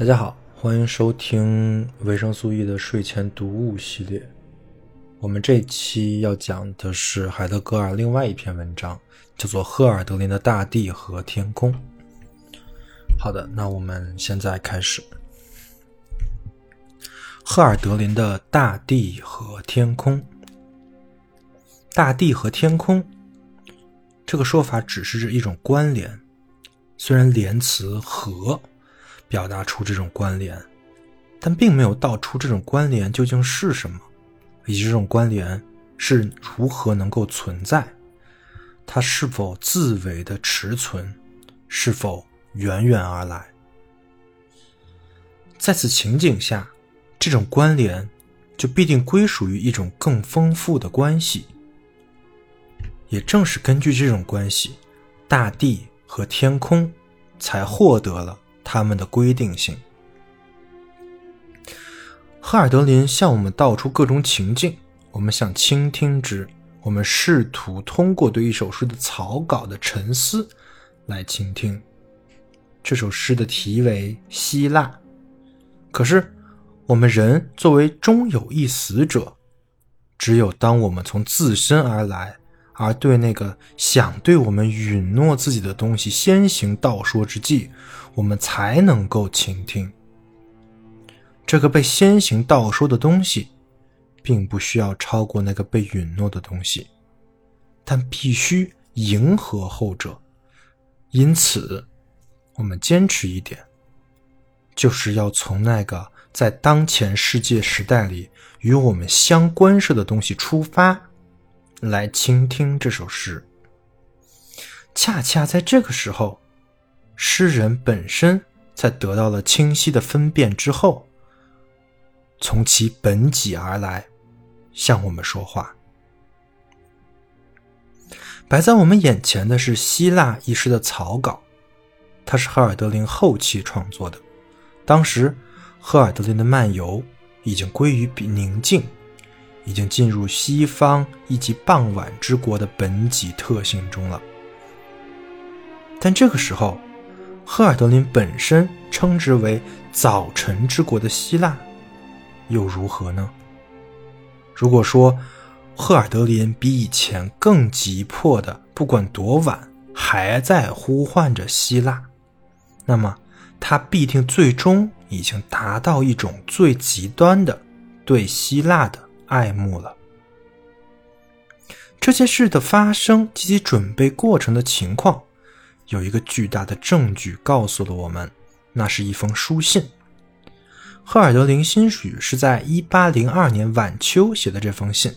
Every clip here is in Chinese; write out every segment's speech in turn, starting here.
大家好，欢迎收听维生素 E 的睡前读物系列。我们这期要讲的是海德格尔另外一篇文章，叫做《赫尔德林的大地和天空》。好的，那我们现在开始。赫尔德林的大地和天空，大地和天空这个说法只是一种关联，虽然连词“和”表达出这种关联，但并没有道出这种关联究竟是什么，以及这种关联是如何能够存在，它是否自为的持存，是否？源源而来，在此情景下，这种关联就必定归属于一种更丰富的关系。也正是根据这种关系，大地和天空才获得了它们的规定性。赫尔德林向我们道出各种情境，我们想倾听之，我们试图通过对一首诗的草稿的沉思来倾听。这首诗的题为《希腊》，可是我们人作为终有一死者，只有当我们从自身而来，而对那个想对我们允诺自己的东西先行道说之际，我们才能够倾听。这个被先行道说的东西，并不需要超过那个被允诺的东西，但必须迎合后者。因此。我们坚持一点，就是要从那个在当前世界时代里与我们相关涉的东西出发，来倾听这首诗。恰恰在这个时候，诗人本身在得到了清晰的分辨之后，从其本己而来，向我们说话。摆在我们眼前的是希腊一诗的草稿。它是赫尔德林后期创作的，当时赫尔德林的漫游已经归于宁静，已经进入西方以及傍晚之国的本己特性中了。但这个时候，赫尔德林本身称之为早晨之国的希腊，又如何呢？如果说赫尔德林比以前更急迫的，不管多晚，还在呼唤着希腊。那么，他必定最终已经达到一种最极端的对希腊的爱慕了。这些事的发生及其准备过程的情况，有一个巨大的证据告诉了我们，那是一封书信。赫尔德林兴许是在1802年晚秋写的这封信，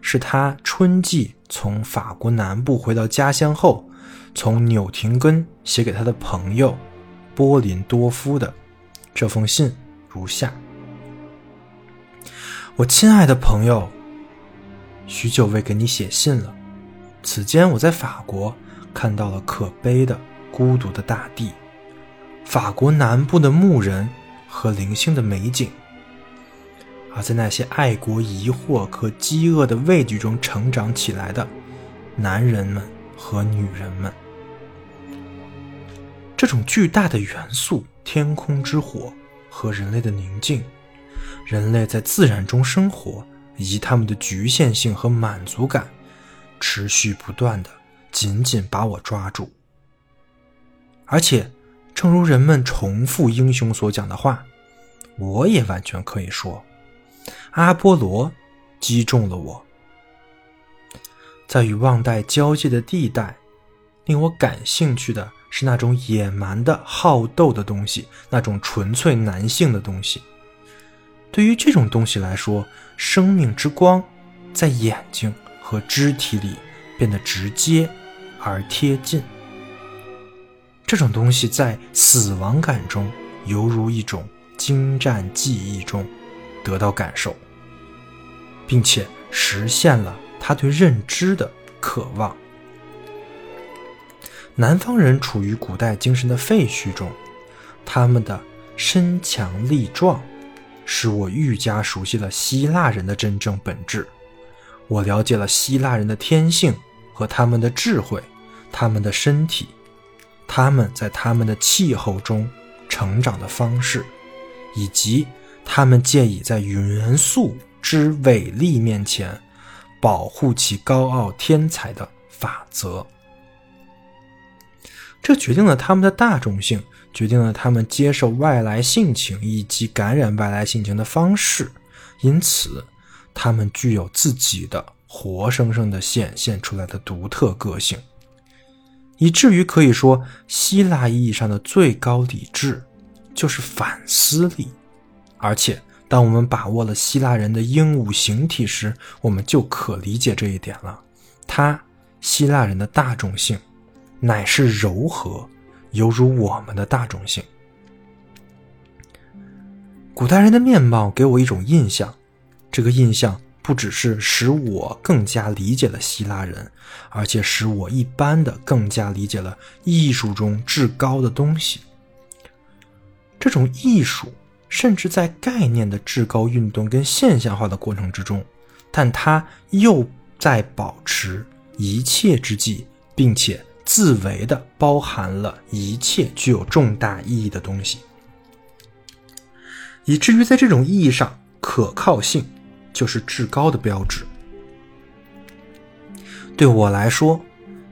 是他春季从法国南部回到家乡后，从纽廷根写给他的朋友。波林多夫的这封信如下：我亲爱的朋友，许久未给你写信了。此间我在法国看到了可悲的、孤独的大地，法国南部的牧人和零星的美景。而在那些爱国疑惑和饥饿的畏惧中成长起来的男人们和女人们。这种巨大的元素——天空之火和人类的宁静，人类在自然中生活以及他们的局限性和满足感，持续不断的紧紧把我抓住。而且，正如人们重复英雄所讲的话，我也完全可以说，阿波罗击中了我。在与旺代交界的地带，令我感兴趣的。是那种野蛮的好斗的东西，那种纯粹男性的东西。对于这种东西来说，生命之光在眼睛和肢体里变得直接而贴近。这种东西在死亡感中，犹如一种精湛技艺中得到感受，并且实现了他对认知的渴望。南方人处于古代精神的废墟中，他们的身强力壮，使我愈加熟悉了希腊人的真正本质。我了解了希腊人的天性和他们的智慧，他们的身体，他们在他们的气候中成长的方式，以及他们借以在元素之伟力面前保护其高傲天才的法则。这决定了他们的大众性，决定了他们接受外来性情以及感染外来性情的方式。因此，他们具有自己的活生生的显现出来的独特个性，以至于可以说，希腊意义上的最高理智就是反思力。而且，当我们把握了希腊人的鹦鹉形体时，我们就可理解这一点了。他，希腊人的大众性。乃是柔和，犹如我们的大众性。古代人的面貌给我一种印象，这个印象不只是使我更加理解了希腊人，而且使我一般的更加理解了艺术中至高的东西。这种艺术甚至在概念的至高运动跟现象化的过程之中，但它又在保持一切之际，并且。自为的包含了一切具有重大意义的东西，以至于在这种意义上，可靠性就是至高的标志。对我来说，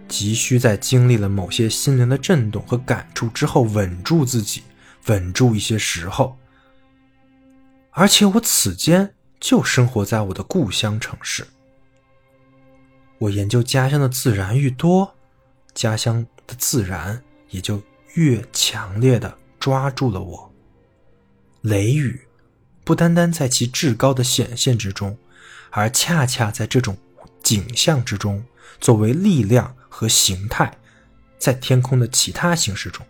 急需在经历了某些心灵的震动和感触之后，稳住自己，稳住一些时候。而且我此间就生活在我的故乡城市，我研究家乡的自然愈多。家乡的自然也就越强烈的抓住了我。雷雨不单单在其至高的显现之中，而恰恰在这种景象之中，作为力量和形态，在天空的其他形式中，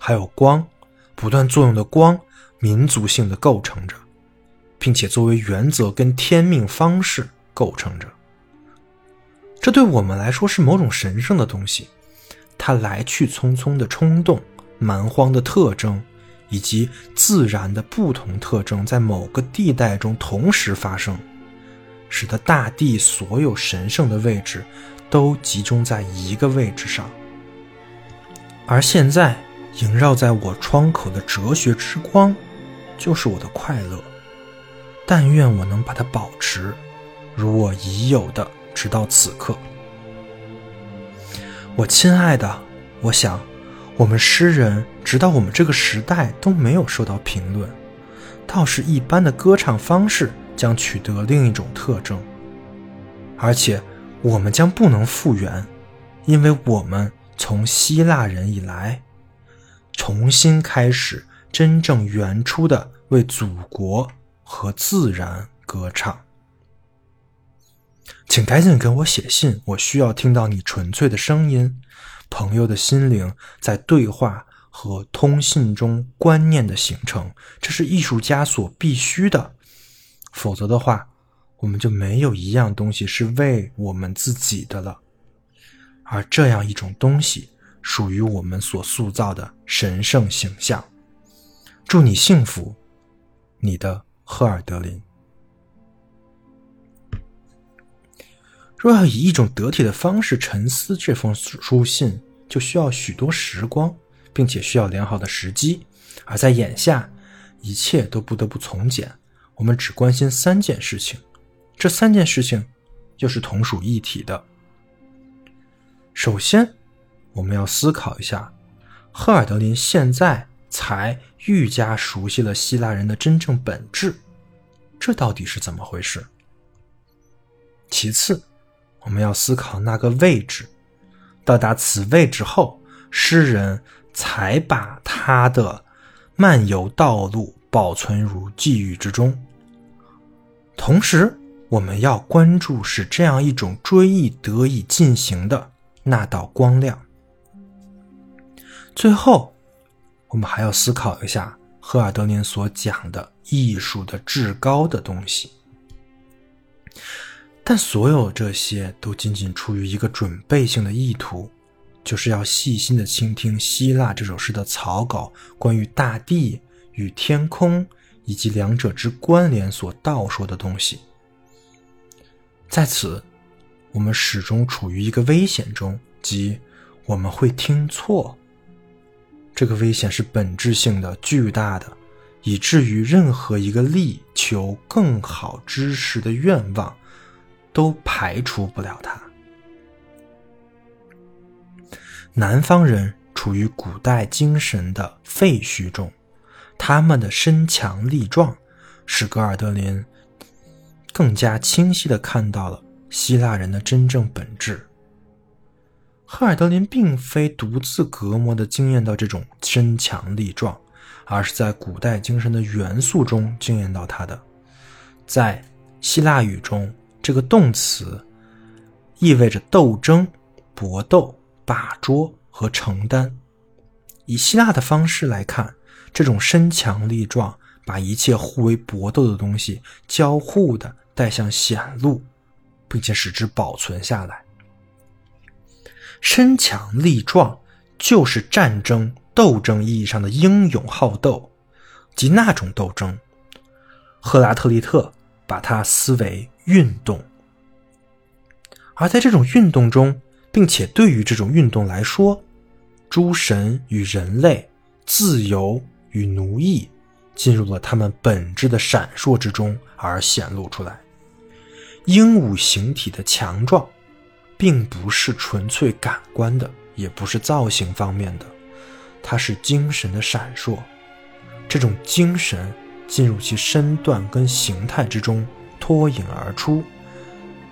还有光不断作用的光，民族性的构成着，并且作为原则跟天命方式构成着。这对我们来说是某种神圣的东西，它来去匆匆的冲动、蛮荒的特征，以及自然的不同特征，在某个地带中同时发生，使得大地所有神圣的位置都集中在一个位置上。而现在萦绕在我窗口的哲学之光，就是我的快乐。但愿我能把它保持，如我已有的。直到此刻，我亲爱的，我想，我们诗人直到我们这个时代都没有受到评论，倒是一般的歌唱方式将取得另一种特征，而且我们将不能复原，因为我们从希腊人以来，重新开始真正原初的为祖国和自然歌唱。请赶紧给我写信，我需要听到你纯粹的声音。朋友的心灵在对话和通信中观念的形成，这是艺术家所必须的。否则的话，我们就没有一样东西是为我们自己的了。而这样一种东西，属于我们所塑造的神圣形象。祝你幸福，你的赫尔德林。若要以一种得体的方式沉思这封书信，就需要许多时光，并且需要良好的时机。而在眼下，一切都不得不从简。我们只关心三件事情，这三件事情又是同属一体的。首先，我们要思考一下，赫尔德林现在才愈加熟悉了希腊人的真正本质，这到底是怎么回事？其次，我们要思考那个位置，到达此位置后，诗人才把他的漫游道路保存入记忆之中。同时，我们要关注使这样一种追忆得以进行的那道光亮。最后，我们还要思考一下赫尔德林所讲的艺术的至高的东西。但所有这些都仅仅出于一个准备性的意图，就是要细心的倾听希腊这首诗的草稿关于大地与天空以及两者之关联所道说的东西。在此，我们始终处于一个危险中，即我们会听错。这个危险是本质性的、巨大的，以至于任何一个力求更好知识的愿望都排除不了它。南方人处于古代精神的废墟中，他们的身强力壮，使格尔德林更加清晰地看到了希腊人的真正本质。赫尔德林并非独自隔膜地惊艳到这种身强力壮，而是在古代精神的元素中惊艳到他的。在希腊语中，这个动词意味着斗争、搏斗。把捉和承担，以希腊的方式来看，这种身强力壮，把一切互为搏斗的东西交互的带向显露，并且使之保存下来。身强力壮就是战争斗争意义上的英勇好斗，即那种斗争。赫拉特利特把它思为运动，而在这种运动中。并且对于这种运动来说，诸神与人类、自由与奴役，进入了他们本质的闪烁之中而显露出来。鹦鹉形体的强壮，并不是纯粹感官的，也不是造型方面的，它是精神的闪烁。这种精神进入其身段跟形态之中，脱颖而出，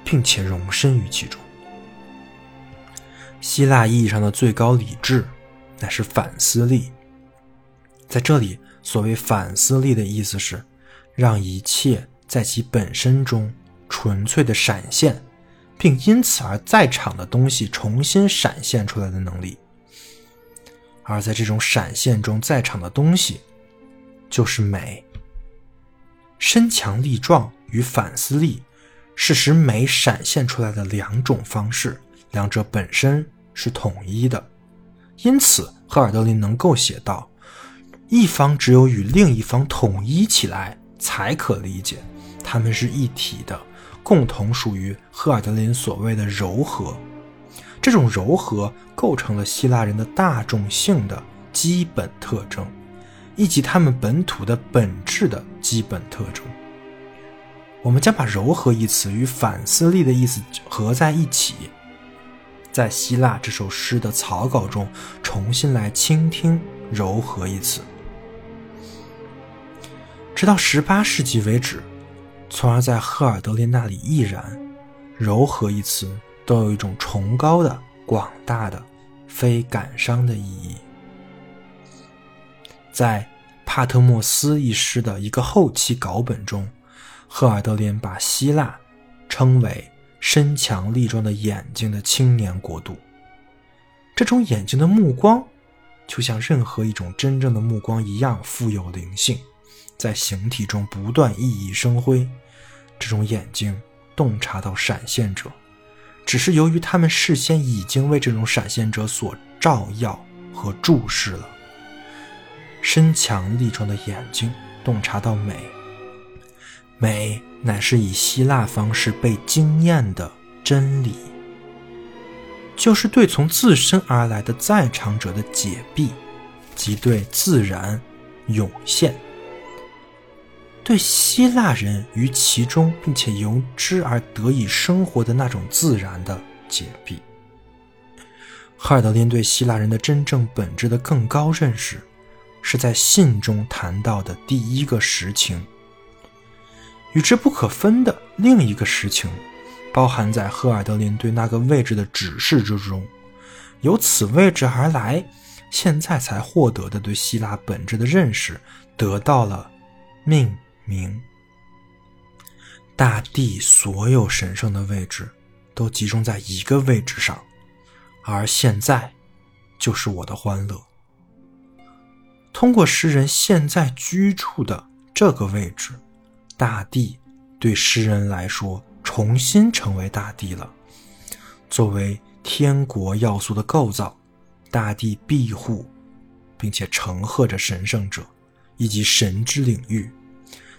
并且容身于其中。希腊意义上的最高理智，乃是反思力。在这里，所谓反思力的意思是，让一切在其本身中纯粹的闪现，并因此而在场的东西重新闪现出来的能力。而在这种闪现中在场的东西，就是美。身强力壮与反思力，是使美闪现出来的两种方式，两者本身。是统一的，因此赫尔德林能够写道：一方只有与另一方统一起来，才可理解，他们是一体的，共同属于赫尔德林所谓的柔和。这种柔和构成了希腊人的大众性的基本特征，以及他们本土的本质的基本特征。我们将把“柔和”一词与反思力的意思合在一起。在希腊这首诗的草稿中，重新来倾听“柔和”一词，直到十八世纪为止，从而在赫尔德林那里亦然，“柔和”一词都有一种崇高的、广大的、非感伤的意义。在《帕特莫斯》一诗的一个后期稿本中，赫尔德林把希腊称为。身强力壮的眼睛的青年国度，这种眼睛的目光，就像任何一种真正的目光一样富有灵性，在形体中不断熠熠生辉。这种眼睛洞察到闪现者，只是由于他们事先已经为这种闪现者所照耀和注视了。身强力壮的眼睛洞察到美，美。乃是以希腊方式被惊艳的真理，就是对从自身而来的在场者的解蔽，即对自然涌现，对希腊人于其中并且由之而得以生活的那种自然的解蔽。赫尔德林对希腊人的真正本质的更高认识，是在信中谈到的第一个实情。与之不可分的另一个实情，包含在赫尔德林对那个位置的指示之中。由此位置而来，现在才获得的对希腊本质的认识，得到了命名。大地所有神圣的位置，都集中在一个位置上，而现在，就是我的欢乐。通过诗人现在居住的这个位置。大地对诗人来说重新成为大地了。作为天国要素的构造，大地庇护并且承贺着神圣者以及神之领域。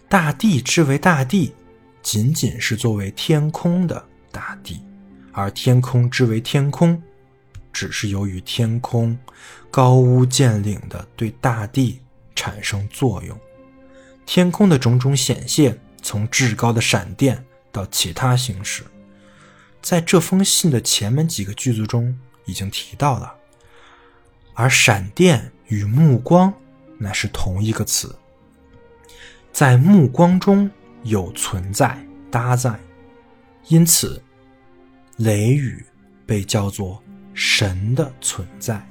大地之为大地，仅仅是作为天空的大地，而天空之为天空，只是由于天空高屋建瓴的对大地产生作用。天空的种种显现，从至高的闪电到其他形式，在这封信的前面几个句子中已经提到了。而闪电与目光乃是同一个词，在目光中有存在搭载，因此雷雨被叫做神的存在。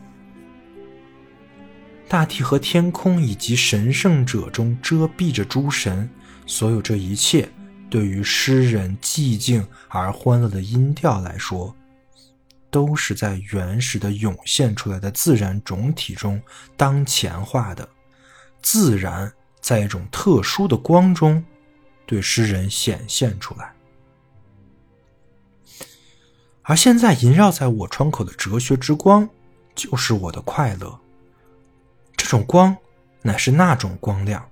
大地和天空以及神圣者中遮蔽着诸神，所有这一切，对于诗人寂静而欢乐的音调来说。都是在原始的涌现出来的自然总体中当前化的，自然在一种特殊的光中对诗人显现出来。而现在萦绕在我窗口的哲学之光，就是我的快乐。这种光乃是那种光亮，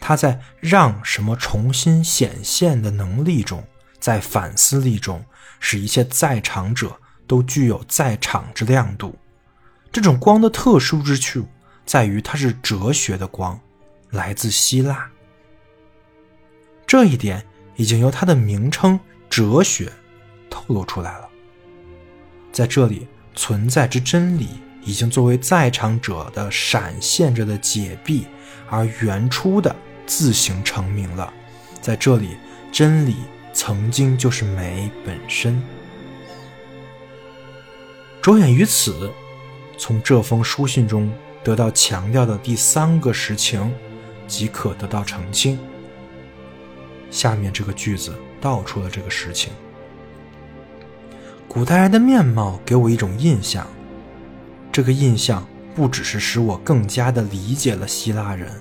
它在让什么重新显现的能力中，在反思力中，使一切在场者。都具有在场之亮度。这种光的特殊之处在于，它是哲学的光，来自希腊。这一点已经由它的名称“哲学”透露出来了。在这里，存在之真理已经作为在场者的闪现着的解蔽而原初的自行成名了。在这里，真理曾经就是美本身。着眼于此，从这封书信中得到强调的第三个实情，即可得到澄清。下面这个句子道出了这个实情：古代人的面貌给我一种印象，这个印象不只是使我更加的理解了希腊人，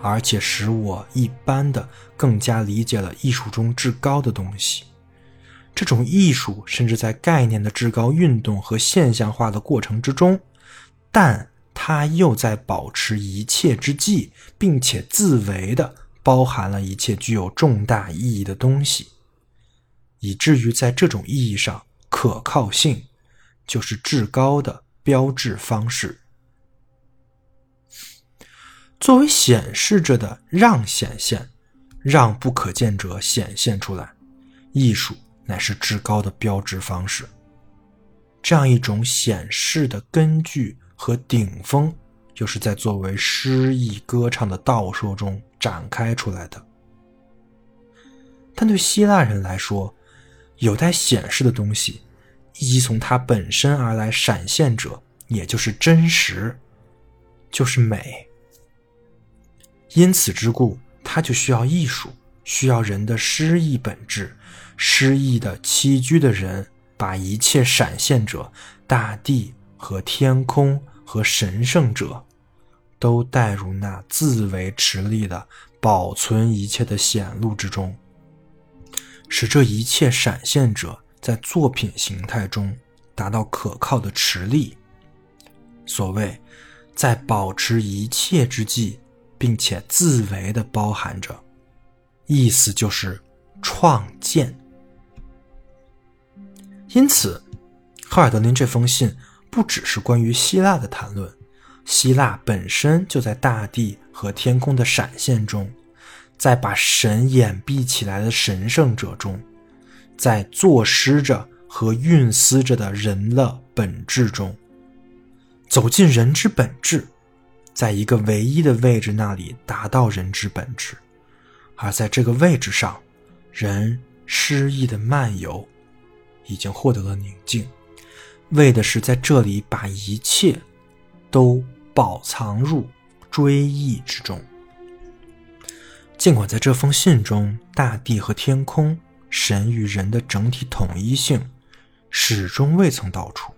而且使我一般的更加理解了艺术中至高的东西。这种艺术甚至在概念的至高运动和现象化的过程之中，但它又在保持一切之际，并且自为的包含了一切具有重大意义的东西，以至于在这种意义上，可靠性就是至高的标志方式。作为显示着的让显现，让不可见者显现出来，艺术。乃是至高的标志方式。这样一种显示的根据和顶峰，就是在作为诗意歌唱的道说中展开出来的。但对希腊人来说，有待显示的东西，以及从它本身而来闪现者，也就是真实，就是美。因此之故，它就需要艺术，需要人的诗意本质。诗意的栖居的人，把一切闪现者、大地和天空和神圣者，都带入那自为持力的保存一切的显露之中，使这一切闪现者在作品形态中达到可靠的持力。所谓在保持一切之际，并且自为的包含着，意思就是创建。因此，赫尔德林这封信不只是关于希腊的谈论，希腊本身就在大地和天空的闪现中，在把神掩蔽起来的神圣者中，在作诗着和运思着的人的本质中，走进人之本质，在一个唯一的位置那里达到人之本质，而在这个位置上，人诗意的漫游。已经获得了宁静，为的是在这里把一切都保藏入追忆之中。尽管在这封信中，大地和天空、神与人的整体统一性始终未曾道出，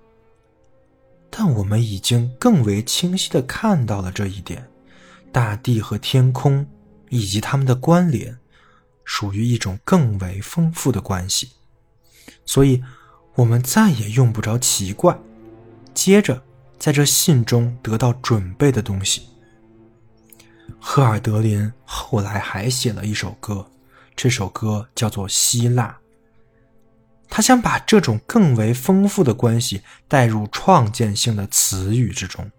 但我们已经更为清晰的看到了这一点：大地和天空以及它们的关联，属于一种更为丰富的关系。所以，我们再也用不着奇怪。接着，在这信中得到准备的东西，赫尔德林后来还写了一首歌，这首歌叫做《希腊》。他想把这种更为丰富的关系带入创建性的词语之中。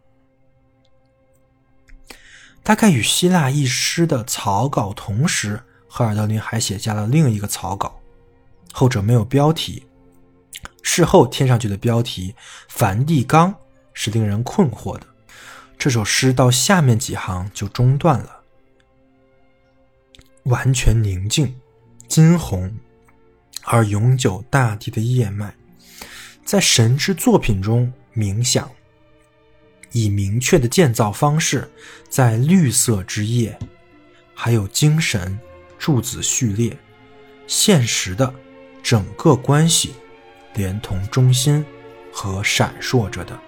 大概与希腊一诗的草稿同时，赫尔德林还写下了另一个草稿，后者没有标题。事后添上去的标题“梵蒂冈”是令人困惑的。这首诗到下面几行就中断了，完全宁静，金红而永久大地的叶脉，在神之作品中冥想。以明确的建造方式，在绿色之夜，还有精神柱子序列，现实的整个关系，连同中心和闪烁着的。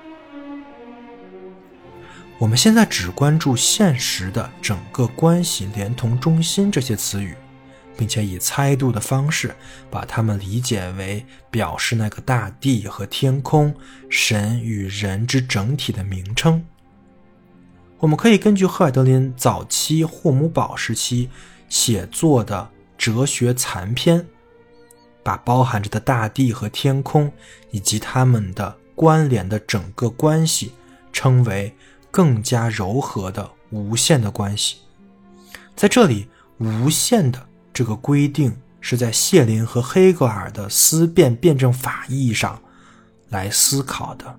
我们现在只关注现实的整个关系，连同中心这些词语。并且以猜度的方式把它们理解为表示那个大地和天空、神与人之整体的名称。我们可以根据赫尔德林早期霍姆堡时期写作的哲学残篇，把包含着的大地和天空以及它们的关联的整个关系称为更加柔和的无限的关系。在这里，无限的。这个规定是在谢林和黑格尔的思辨辩证法意义上来思考的。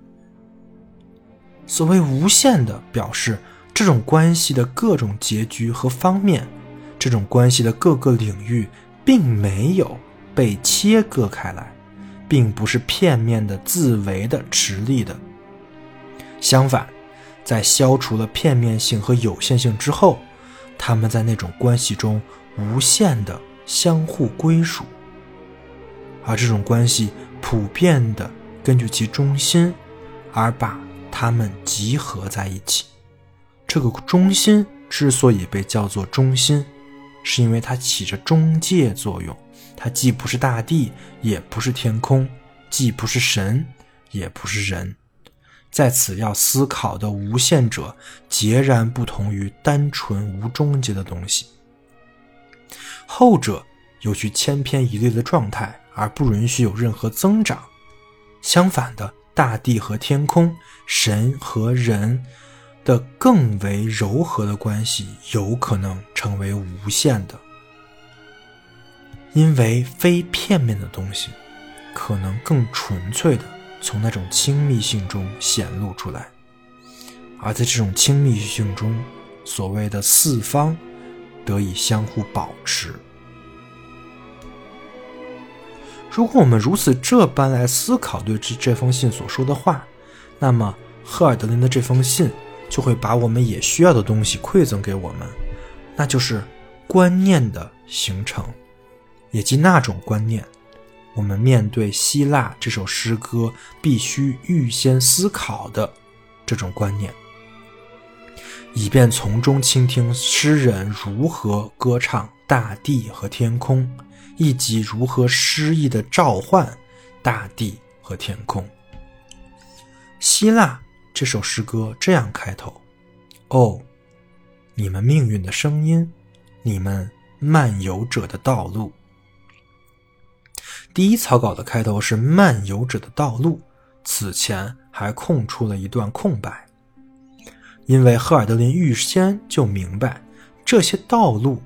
所谓无限的，表示这种关系的各种结局和方面，这种关系的各个领域并没有被切割开来，并不是片面的、自为的、持立的。相反，在消除了片面性和有限性之后，他们在那种关系中。无限的相互归属，而这种关系普遍的根据其中心而把它们集合在一起。这个中心之所以被叫做中心，是因为它起着中介作用。它既不是大地，也不是天空，既不是神，也不是人。在此要思考的无限者，截然不同于单纯无终结的东西。后者有具千篇一律的状态，而不允许有任何增长。相反的，大地和天空、神和人的更为柔和的关系，有可能成为无限的，因为非片面的东西可能更纯粹的从那种亲密性中显露出来，而在这种亲密性中，所谓的四方。得以相互保持。如果我们如此这般来思考对这这封信所说的话，那么赫尔德林的这封信就会把我们也需要的东西馈赠给我们，那就是观念的形成，以及那种观念，我们面对希腊这首诗歌必须预先思考的这种观念。以便从中倾听诗人如何歌唱大地和天空，以及如何诗意的召唤大地和天空。希腊这首诗歌这样开头：“哦，你们命运的声音，你们漫游者的道路。”第一草稿的开头是“漫游者的道路”，此前还空出了一段空白。因为赫尔德林预先就明白，这些道路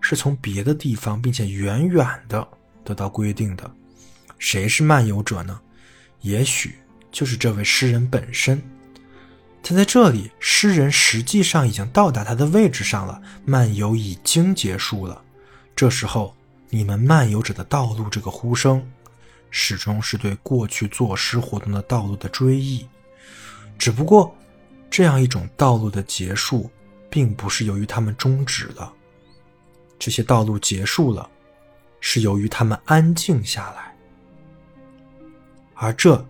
是从别的地方，并且远远的得到规定的。谁是漫游者呢？也许就是这位诗人本身。他在这里，诗人实际上已经到达他的位置上了，漫游已经结束了。这时候，你们漫游者的道路这个呼声，始终是对过去作诗活动的道路的追忆，只不过。这样一种道路的结束，并不是由于他们终止了。这些道路结束了，是由于他们安静下来，而这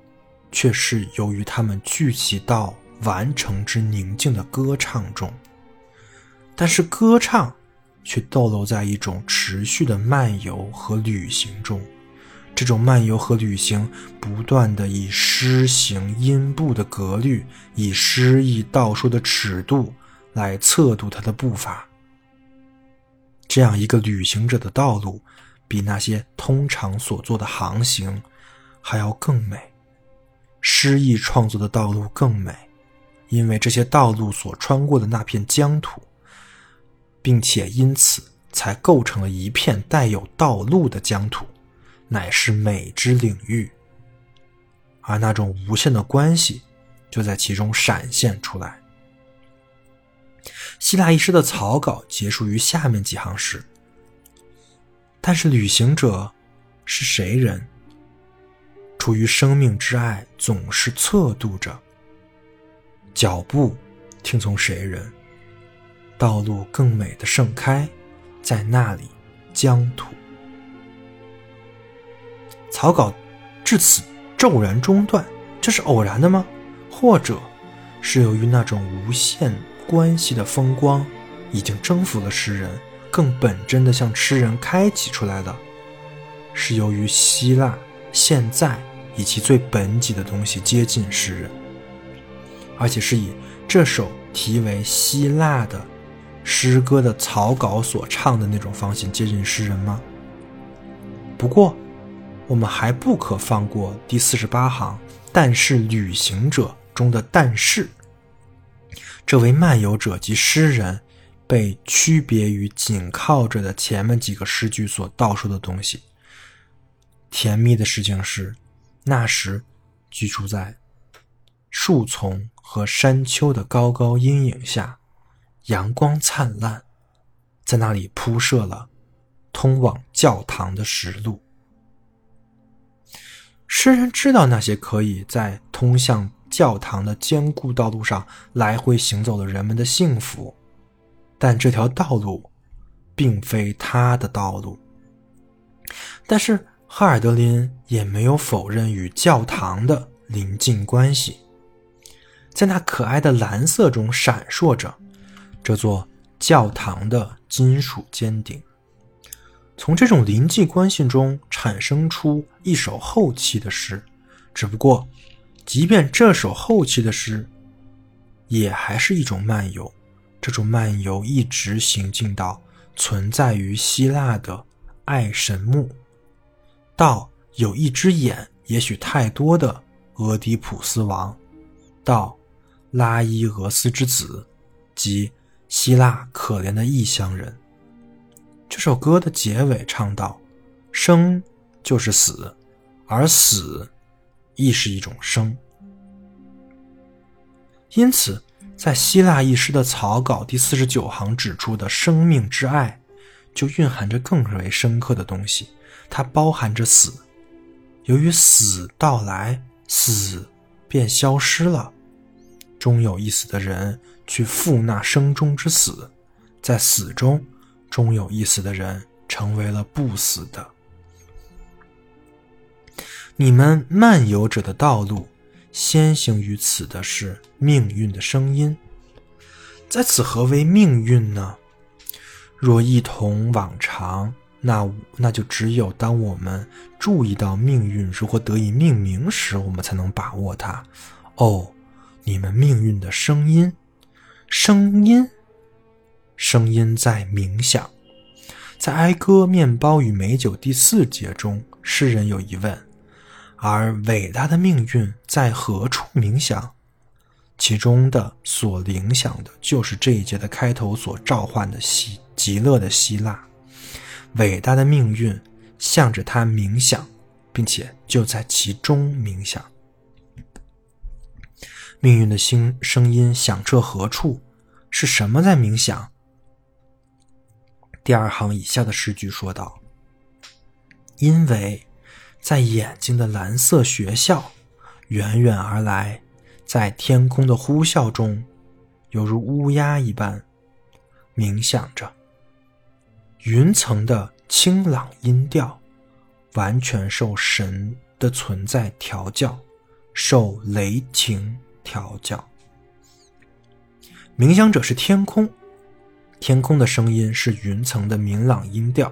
却是由于他们聚集到完成之宁静的歌唱中。但是歌唱却逗留在一种持续的漫游和旅行中。这种漫游和旅行，不断的以诗行音步的格律，以诗意道数的尺度来测度他的步伐。这样一个旅行者的道路，比那些通常所做的航行还要更美。诗意创作的道路更美，因为这些道路所穿过的那片疆土，并且因此才构成了一片带有道路的疆土，乃是美之领域。而那种无限的关系，就在其中闪现出来。希腊医师的草稿结束于下面几行诗。但是旅行者是谁人？出于生命之爱，总是侧度着脚步，听从谁人？道路更美的盛开，在那里疆土。草稿至此骤然中断，这是偶然的吗？或者是由于那种无限关系的风光已经征服了诗人？更本真的向诗人开启出来的，是由于希腊现在以其最本己的东西接近诗人，而且是以这首题为《希腊》的诗歌的草稿所唱的那种方形接近诗人吗？不过，我们还不可放过第四十八行“但是旅行者”中的“但是”，这位漫游者及诗人。被区别于紧靠着的前面几个诗句所道出的东西。甜蜜的事情是，那时居住在树丛和山丘的高高阴影下，阳光灿烂，在那里铺设了通往教堂的石路。诗人知道那些可以在通向教堂的坚固道路上来回行走的人们的幸福。但这条道路，并非他的道路。但是哈尔德林也没有否认与教堂的邻近关系。在那可爱的蓝色中闪烁着这座教堂的金属尖顶。从这种邻近关系中产生出一首后期的诗，只不过，即便这首后期的诗，也还是一种漫游。这种漫游一直行进到存在于希腊的爱神墓，到有一只眼也许太多的俄狄浦斯王，到拉伊俄斯之子及希腊可怜的异乡人。这首歌的结尾唱道：“生就是死，而死亦是一种生。”因此。在希腊一诗的草稿第四十九行指出的生命之爱，就蕴含着更为深刻的东西。它包含着死，由于死到来，死便消失了。终有一死的人去赴那生中之死，在死中，终有一死的人成为了不死的。你们漫游者的道路。先行于此的是命运的声音，在此何为命运呢？若一同往常，那那就只有当我们注意到命运如何得以命名时，我们才能把握它。哦，你们命运的声音，声音，声音在冥想，在哀歌面包与美酒第四节中，诗人有疑问。而伟大的命运在何处冥想？其中的所影响的，就是这一节的开头所召唤的希极乐的希腊。伟大的命运向着他冥想，并且就在其中冥想。命运的心声音响彻何处？是什么在冥想？第二行以下的诗句说道：“因为。”在眼睛的蓝色学校，远远而来，在天空的呼啸中，犹如乌鸦一般，冥想着。云层的清朗音调，完全受神的存在调教，受雷霆调教。冥想者是天空，天空的声音是云层的明朗音调。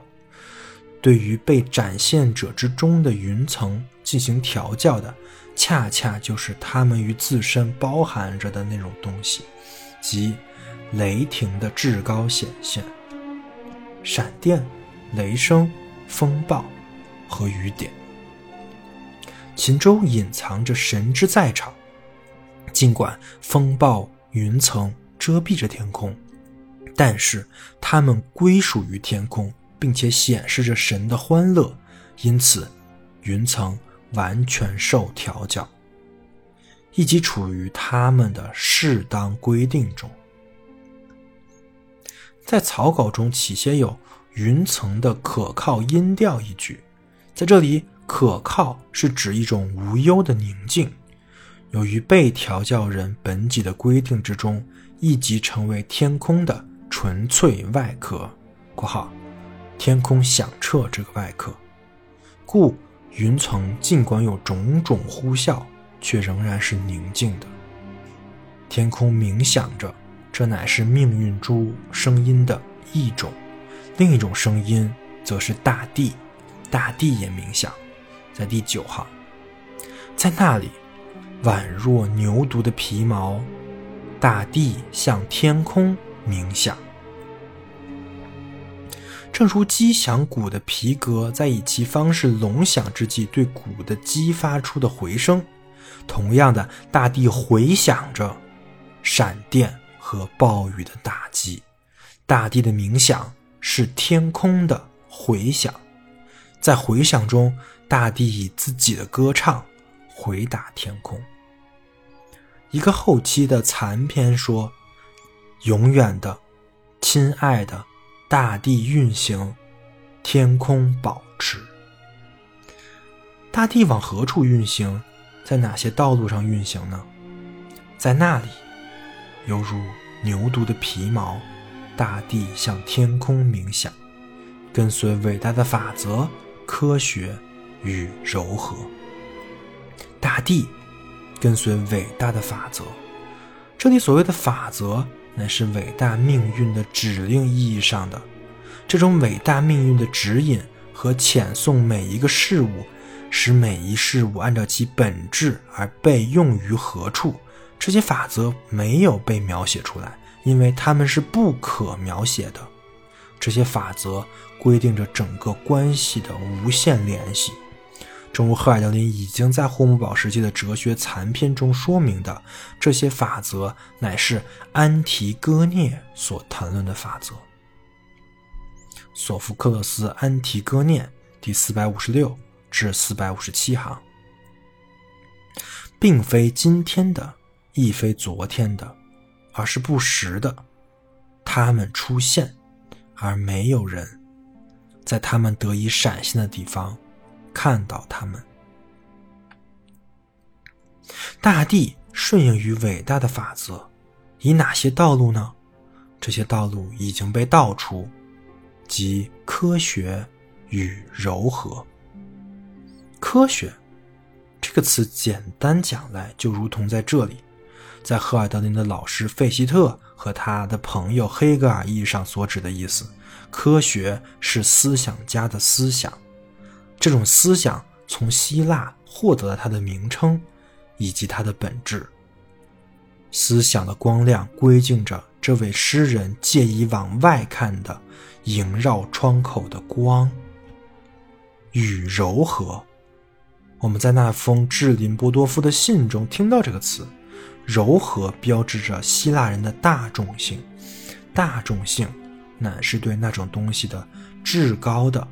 对于被展现者之中的云层进行调教的，恰恰就是他们于自身包含着的那种东西，即雷霆的至高显现。闪电、雷声、风暴和雨点。秦州隐藏着神之在场，尽管风暴云层遮蔽着天空，但是它们归属于天空，并且显示着神的欢乐，因此云层完全受调教，以及处于他们的适当规定中。在草稿中起先有“云层的可靠音调”一句，在这里。可靠是指一种无忧的宁静。由于被调教人本己的规定之中，一即成为天空的纯粹外壳（括号天空响彻这个外壳），故云层尽管有种种呼啸，却仍然是宁静的。天空冥想着，这乃是命运珠声音的一种；另一种声音则是大地，大地也冥想。在第九行，在那里，宛若牛犊的皮毛，大地向天空冥想。正如击响鼓的皮革在以其方式隆响之际对鼓的激发出的回声，同样的，大地回响着闪电和暴雨的打击。大地的冥想是天空的回响，在回响中。大地以自己的歌唱回答天空。一个后期的残篇说：“永远的，亲爱的，大地运行，天空保持。大地往何处运行？在哪些道路上运行呢？在那里，犹如牛犊的皮毛，大地向天空冥想，跟随伟大的法则，科学。”与柔和，大地跟随伟大的法则。这里所谓的法则，乃是伟大命运的指令意义上的。这种伟大命运的指引和遣送每一个事物，使每一事物按照其本质而被用于何处。这些法则没有被描写出来，因为它们是不可描写的。这些法则规定着整个关系的无限联系。正如赫尔德林已经在霍姆堡时期的哲学残篇中说明的，这些法则乃是安提戈涅所谈论的法则。索福克勒斯《安提戈涅》第四百五十六至四百五十七行，并非今天的，亦非昨天的，而是不时的。他们出现，而没有人在他们得以闪现的地方。看到他们，大地顺应于伟大的法则，以哪些道路呢？这些道路已经被道出，即科学与柔和。科学这个词简单讲来，就如同在这里，在赫尔德林的老师费希特和他的朋友黑格尔意义上所指的意思，科学是思想家的思想。这种思想从希腊获得了它的名称，以及它的本质。思想的光亮归敬着这位诗人借以往外看的萦绕窗口的光与柔和。我们在那封致林波多夫的信中听到这个词“柔和”，标志着希腊人的大众性。大众性乃是对那种东西的至高的。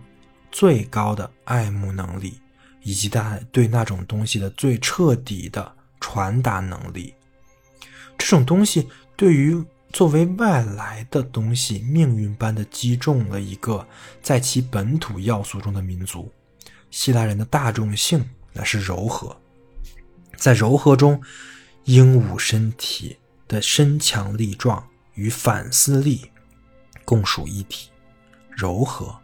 最高的爱慕能力，以及他对那种东西的最彻底的传达能力。这种东西对于作为外来的东西命运般的击中了一个在其本土要素中的民族。希腊人的大众性乃是柔和，在柔和中，鹦鹉身体的身强力壮与反思力共属一体，柔和。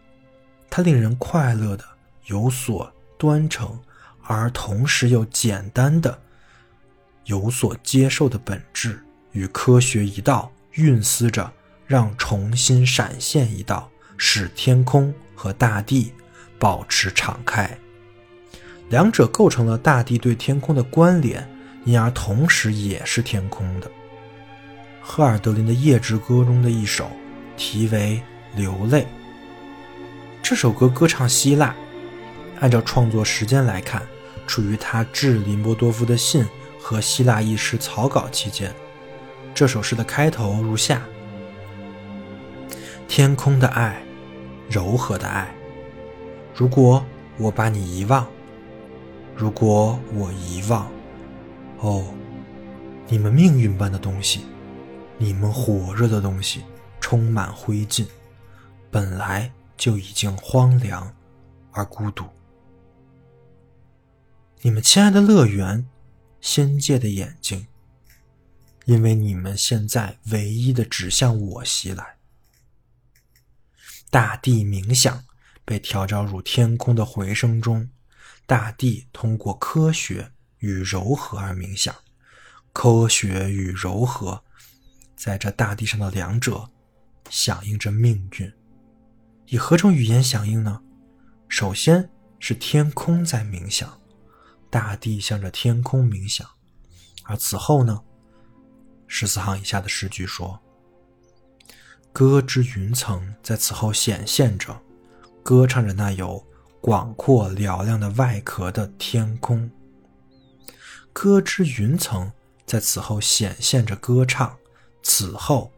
它令人快乐的、有所端正，而同时又简单的、有所接受的本质，与科学一道运思着，让重新闪现一道，使天空和大地保持敞开。两者构成了大地对天空的关联，因而同时也是天空的。赫尔德林的《夜之歌》中的一首，题为《流泪》。这首歌歌唱希腊，按照创作时间来看，处于他致林波多夫的信和希腊译诗草稿期间。这首诗的开头如下：天空的爱，柔和的爱。如果我把你遗忘，如果我遗忘，哦，你们命运般的东西，你们火热的东西，充满灰烬，本来就已经荒凉而孤独。你们亲爱的乐园，仙界的眼睛。因为你们现在唯一的指向我袭来，大地冥想被调教入天空的回声中，大地通过科学与柔和而冥想，科学与柔和在这大地上的两者响应着命运，以何种语言响应呢？首先是天空在冥想，大地向着天空冥想，而此后呢？十四行以下的诗句说：“歌之云层在此后显现着，歌唱着那有广阔嘹亮的外壳的天空。歌之云层在此后显现着歌唱，此后，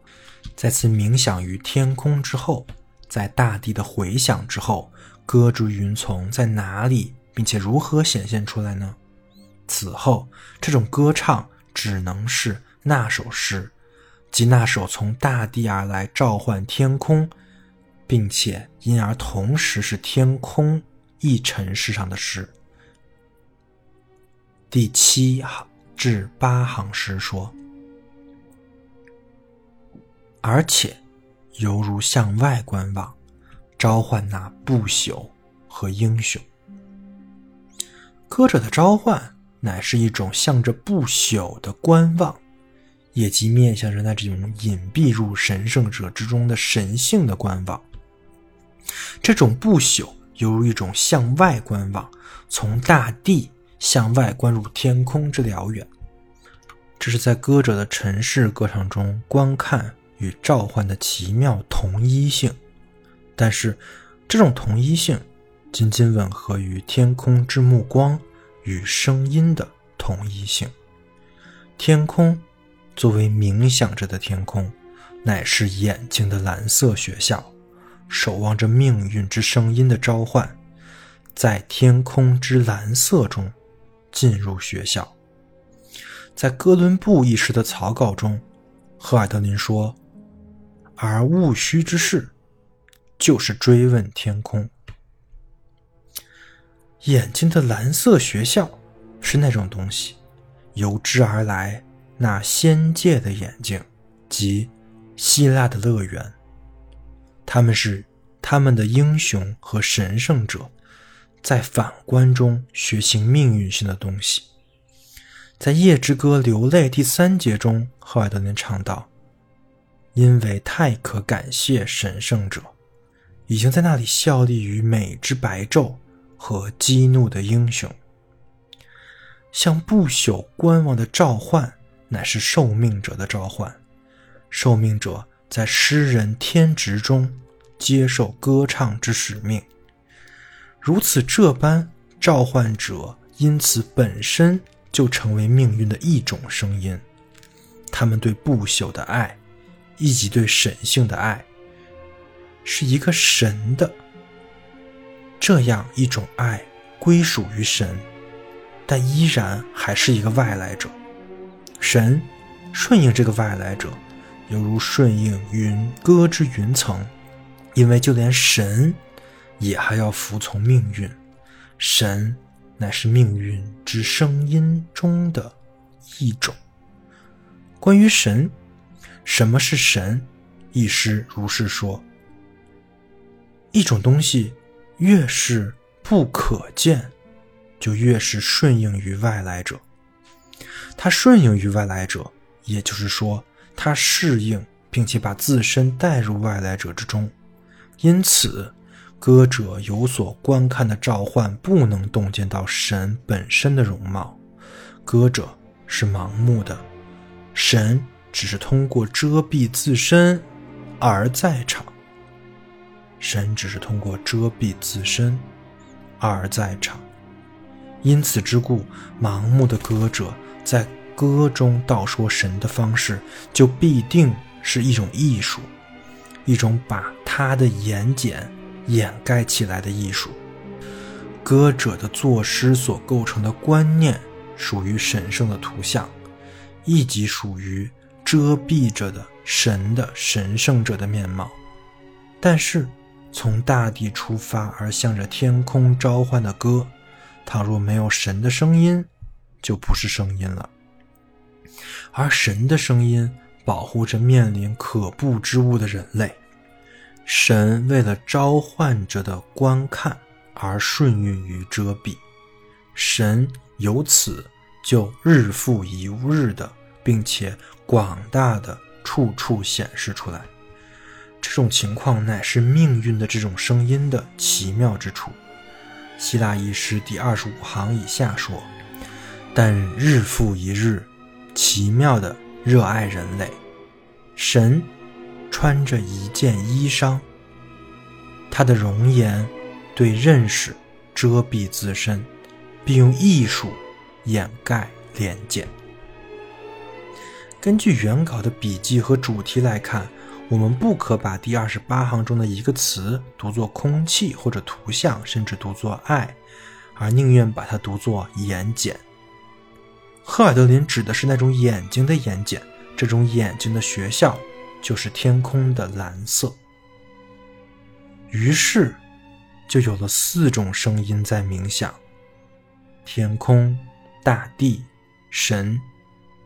在此冥想于天空之后，在大地的回响之后，歌之云层在哪里，并且如何显现出来呢？此后，这种歌唱只能是。”那首诗，即那首从大地而来召唤天空，并且因而同时是天空一尘世上的诗。第七行至八行诗说：“而且，犹如向外观望，召唤那不朽和英雄。歌者的召唤，乃是一种向着不朽的观望。”也即面向着那这种隐蔽入神圣者之中的神性的观望，这种不朽犹如一种向外观望，从大地向外观入天空之辽远。这是在歌者的尘世歌唱中观看与召唤的奇妙同一性，但是这种同一性仅仅吻合于天空之目光与声音的同一性，天空。作为冥想着的天空，乃是眼睛的蓝色学校，守望着命运之声音的召唤，在天空之蓝色中进入学校。在哥伦布一时的草稿中，赫尔德林说：“而戊戌之事，就是追问天空。眼睛的蓝色学校是那种东西，由之而来。”那仙界的眼睛，即希腊的乐园，他们是他们的英雄和神圣者，在反观中学习命运性的东西。在《夜之歌》流泪第三节中，赫尔德林唱道：“因为太可感谢神圣者，已经在那里效力于美之白昼和激怒的英雄，向不朽观望的召唤。”乃是受命者的召唤，受命者在诗人天职中接受歌唱之使命。如此这般，召唤者因此本身就成为命运的一种声音。他们对不朽的爱，以及对神性的爱，是一个神的这样一种爱，归属于神，但依然还是一个外来者。神顺应这个外来者，犹如顺应云歌之云层，因为就连神也还要服从命运。神乃是命运之声音中的一种。关于神，什么是神？一诗如是说：一种东西越是不可见，就越是顺应于外来者。它顺应于外来者，也就是说，它适应并且把自身带入外来者之中。因此，歌者有所观看的召唤不能洞见到神本身的容貌，歌者是盲目的，神只是通过遮蔽自身而在场。神只是通过遮蔽自身而在场。因此之故，盲目的歌者在歌中道说神的方式，就必定是一种艺术，一种把他的言简掩盖起来的艺术。歌者的作诗所构成的观念，属于神圣的图像，亦即属于遮蔽着的神的神圣者的面貌。但是，从大地出发而向着天空召唤的歌。倘若没有神的声音，就不是声音了。而神的声音保护着面临可怖之物的人类。神为了召唤者的观看而顺运于遮蔽，神由此就日复一日的，并且广大的处处显示出来。这种情况乃是命运的这种声音的奇妙之处。希腊一诗第二十五行以下说：“但日复一日，奇妙的热爱人类。神穿着一件衣裳，他的容颜对认识遮蔽自身，并用艺术掩盖脸见。根据原稿的笔记和主题来看。”我们不可把第二十八行中的一个词读作空气或者图像，甚至读作爱，而宁愿把它读作眼睑。赫尔德林指的是那种眼睛的眼睑，这种眼睛的学校就是天空的蓝色。于是，就有了四种声音在冥想：天空、大地、神、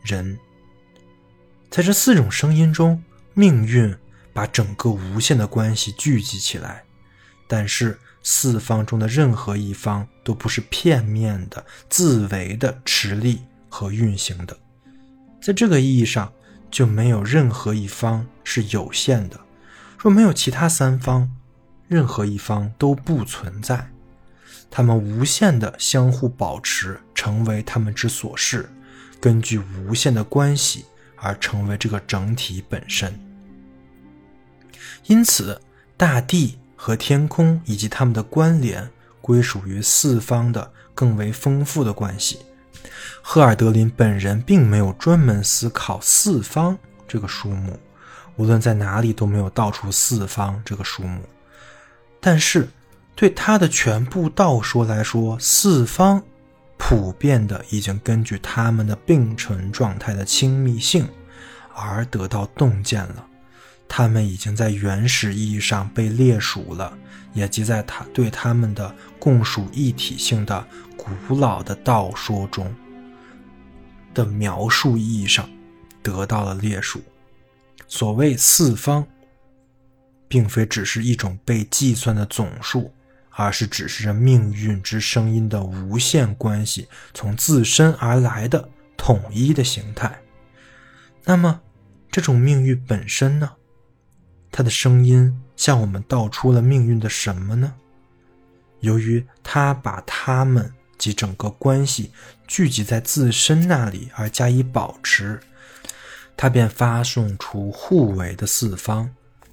人。在这四种声音中。命运把整个无限的关系聚集起来，但是四方中的任何一方都不是片面的、自为的持力和运行的。在这个意义上，就没有任何一方是有限的。若没有其他三方，任何一方都不存在。他们无限的相互保持，成为他们之所是，根据无限的关系而成为这个整体本身。因此，大地和天空以及它们的关联，归属于四方的更为丰富的关系。赫尔德林本人并没有专门思考四方这个数目，无论在哪里都没有道出四方这个数目。但是，对他的全部道说来说，四方普遍的已经根据他们的并存状态的亲密性而得到洞见了。他们已经在原始意义上被列属了，也即在他对他们的共属一体性的古老的道说中的描述意义上得到了列属。所谓四方，并非只是一种被计算的总数，而是指示着命运之声音的无限关系从自身而来的统一的形态。那么，这种命运本身呢？他的声音向我们道出了命运的什么呢？由于他把他们及整个关系聚集在自身那里而加以保持，他便发送出互为的四方。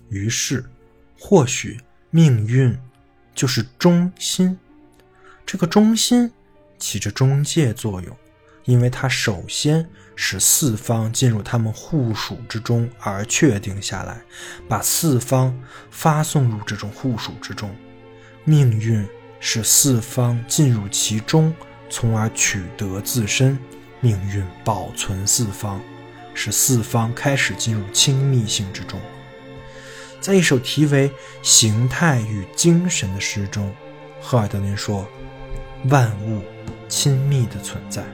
于是，或许命运就是中心，这个中心起着中介作用，因为它首先。使四方进入他们互属之中而确定下来，把四方发送入这种互属之中。命运使四方进入其中，从而取得自身。命运保存四方，使四方开始进入亲密性之中。在一首题为《形态与精神》的诗中，赫尔德林说：“万物亲密的存在。”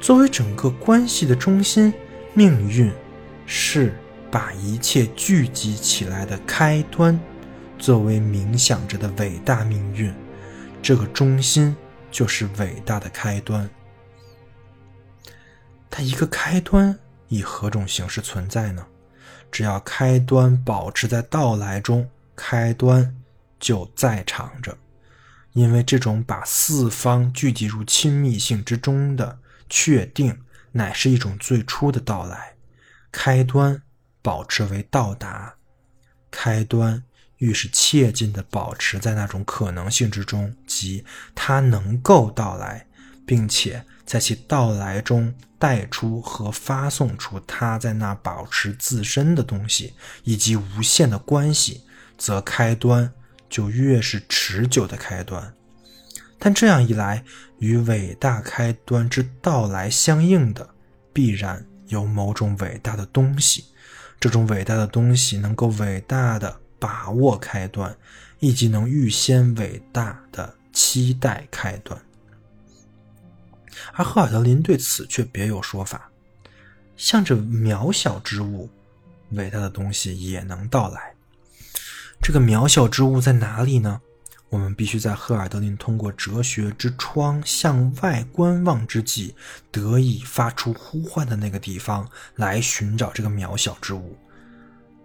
作为整个关系的中心，命运是把一切聚集起来的开端。作为冥想着的伟大命运，这个中心就是伟大的开端。它一个开端以何种形式存在呢？只要开端保持在到来中，开端就在场着。因为这种把四方聚集入亲密性之中的。确定乃是一种最初的到来，开端保持为到达，开端愈是切近地保持在那种可能性之中，即它能够到来，并且在其到来中带出和发送出它在那保持自身的东西以及无限的关系，则开端就越是持久的开端。但这样一来，与伟大开端之到来相应的，必然有某种伟大的东西。这种伟大的东西能够伟大的把握开端，以及能预先伟大的期待开端。而赫尔德林对此却别有说法：向着渺小之物，伟大的东西也能到来。这个渺小之物在哪里呢？我们必须在赫尔德林通过哲学之窗向外观望之际，得以发出呼唤的那个地方来寻找这个渺小之物，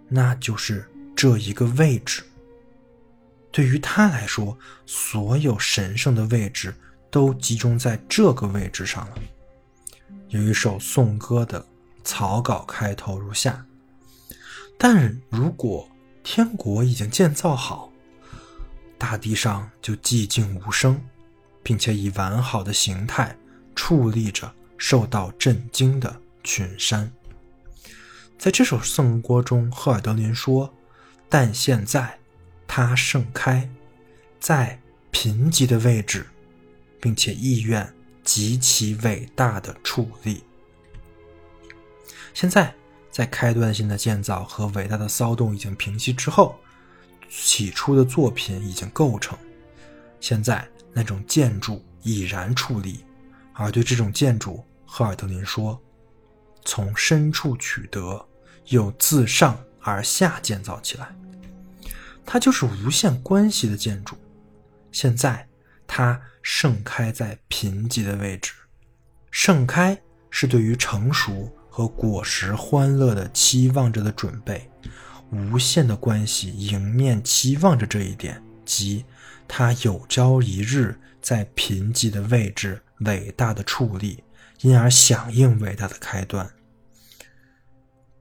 那就是这一个位置。对于他来说，所有神圣的位置都集中在这个位置上了。有一首颂歌的草稿开头如下：但如果天国已经建造好。大地上就寂静无声，并且以完好的形态矗立着受到震惊的群山。在这首颂歌中，赫尔德林说：“但现在它盛开在贫瘠的位置，并且意愿极其伟大的矗立。现在，在开端性的建造和伟大的骚动已经平息之后。”起初的作品已经构成，现在那种建筑已然矗立，而对这种建筑，赫尔德林说：“从深处取得，又自上而下建造起来，它就是无限关系的建筑。现在它盛开在贫瘠的位置，盛开是对于成熟和果实欢乐的期望着的准备。”无限的关系迎面期望着这一点，即它有朝一日在贫瘠的位置伟大的矗立，因而响应伟大的开端。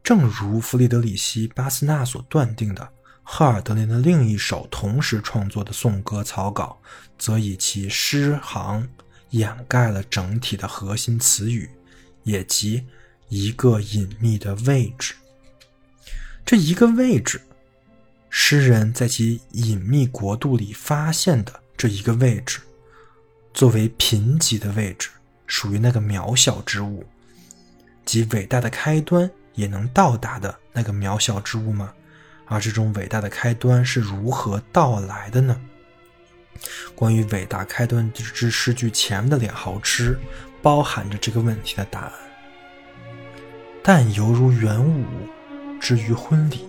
正如弗里德里希·巴斯纳所断定的，赫尔德林的另一首同时创作的颂歌草稿，则以其诗行掩盖了整体的核心词语，也即一个隐秘的位置。这一个位置，诗人在其隐秘国度里发现的这一个位置，作为贫瘠的位置，属于那个渺小之物，即伟大的开端也能到达的那个渺小之物吗？而这种伟大的开端是如何到来的呢？关于伟大开端之诗句前面的两行诗，包含着这个问题的答案。但犹如元武。之于婚礼，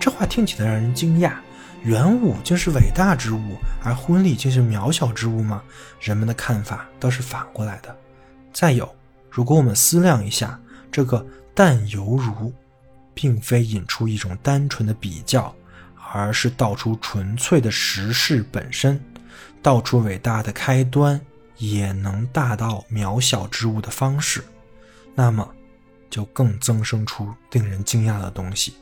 这话听起来让人惊讶。元武竟是伟大之物，而婚礼竟是渺小之物吗？人们的看法倒是反过来的。再有，如果我们思量一下，这个“但犹如”，并非引出一种单纯的比较，而是道出纯粹的实事本身，道出伟大的开端也能大到渺小之物的方式，那么。就更增生出令人惊讶的东西。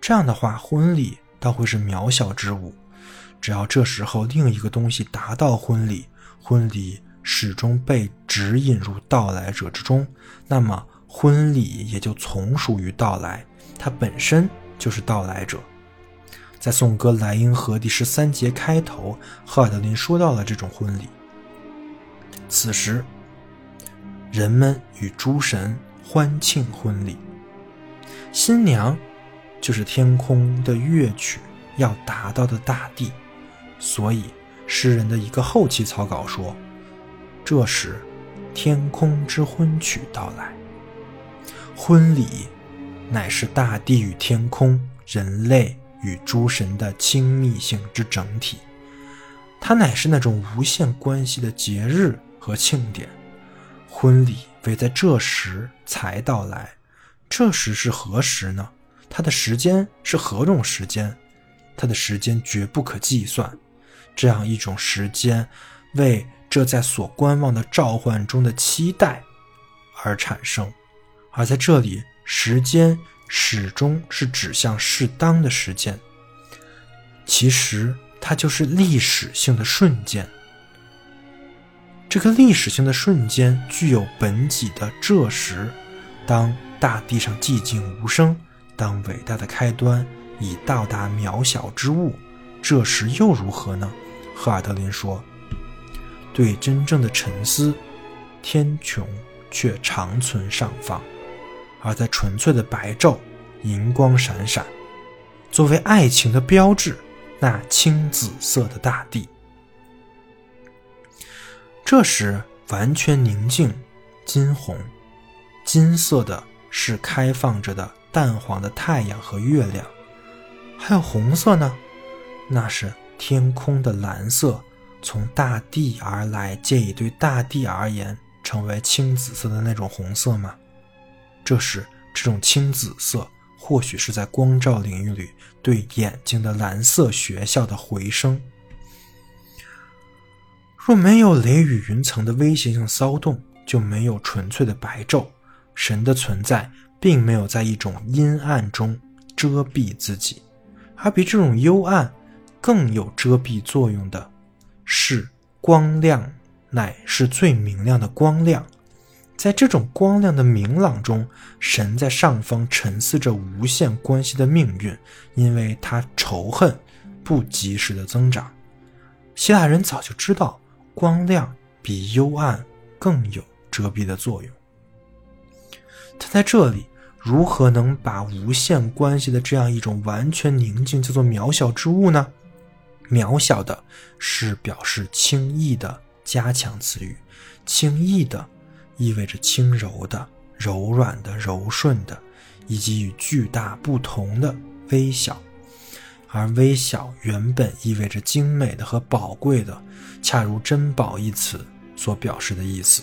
这样的话，婚礼倒会是渺小之物。只要这时候另一个东西达到婚礼，婚礼始终被指引入到来者之中，那么婚礼也就从属于到来，他本身就是到来者。在颂歌《莱茵河》第十三节开头，赫尔德林说到了这种婚礼。此时，人们与诸神。欢庆婚礼，新娘就是天空的乐曲要达到的大地，所以诗人的一个后期草稿说：“这时，天空之婚曲到来，婚礼乃是大地与天空、人类与诸神的亲密性之整体，它乃是那种无限关系的节日和庆典，婚礼。”为在这时才到来，这时是何时呢？它的时间是何种时间？它的时间绝不可计算。这样一种时间，为这在所观望的召唤中的期待而产生。而在这里，时间始终是指向适当的时间。其实它就是历史性的瞬间。这个历史性的瞬间具有本己的这时，当大地上寂静无声，当伟大的开端已到达渺小之物，这时又如何呢？赫尔德林说：“对真正的沉思，天穹却长存上方，而在纯粹的白昼，银光闪闪，作为爱情的标志，那青紫色的大地。”这时完全宁静，金红，金色的是开放着的淡黄的太阳和月亮，还有红色呢，那是天空的蓝色，从大地而来，借以对大地而言成为青紫色的那种红色吗？这时这种青紫色，或许是在光照领域里对眼睛的蓝色学校的回声。若没有雷雨云层的威胁性骚动，就没有纯粹的白昼。神的存在并没有在一种阴暗中遮蔽自己，而比这种幽暗更有遮蔽作用的是光亮，乃是最明亮的光亮。在这种光亮的明朗中，神在上方沉思着无限关系的命运，因为他仇恨不及时的增长。希腊人早就知道。光亮比幽暗更有遮蔽的作用。他在这里如何能把无限关系的这样一种完全宁静叫做渺小之物呢？渺小的是表示轻易的加强词语，轻易的意味着轻柔的、柔软的、柔顺的，以及与巨大不同的微小。而微小原本意味着精美的和宝贵的，恰如珍宝一词所表示的意思。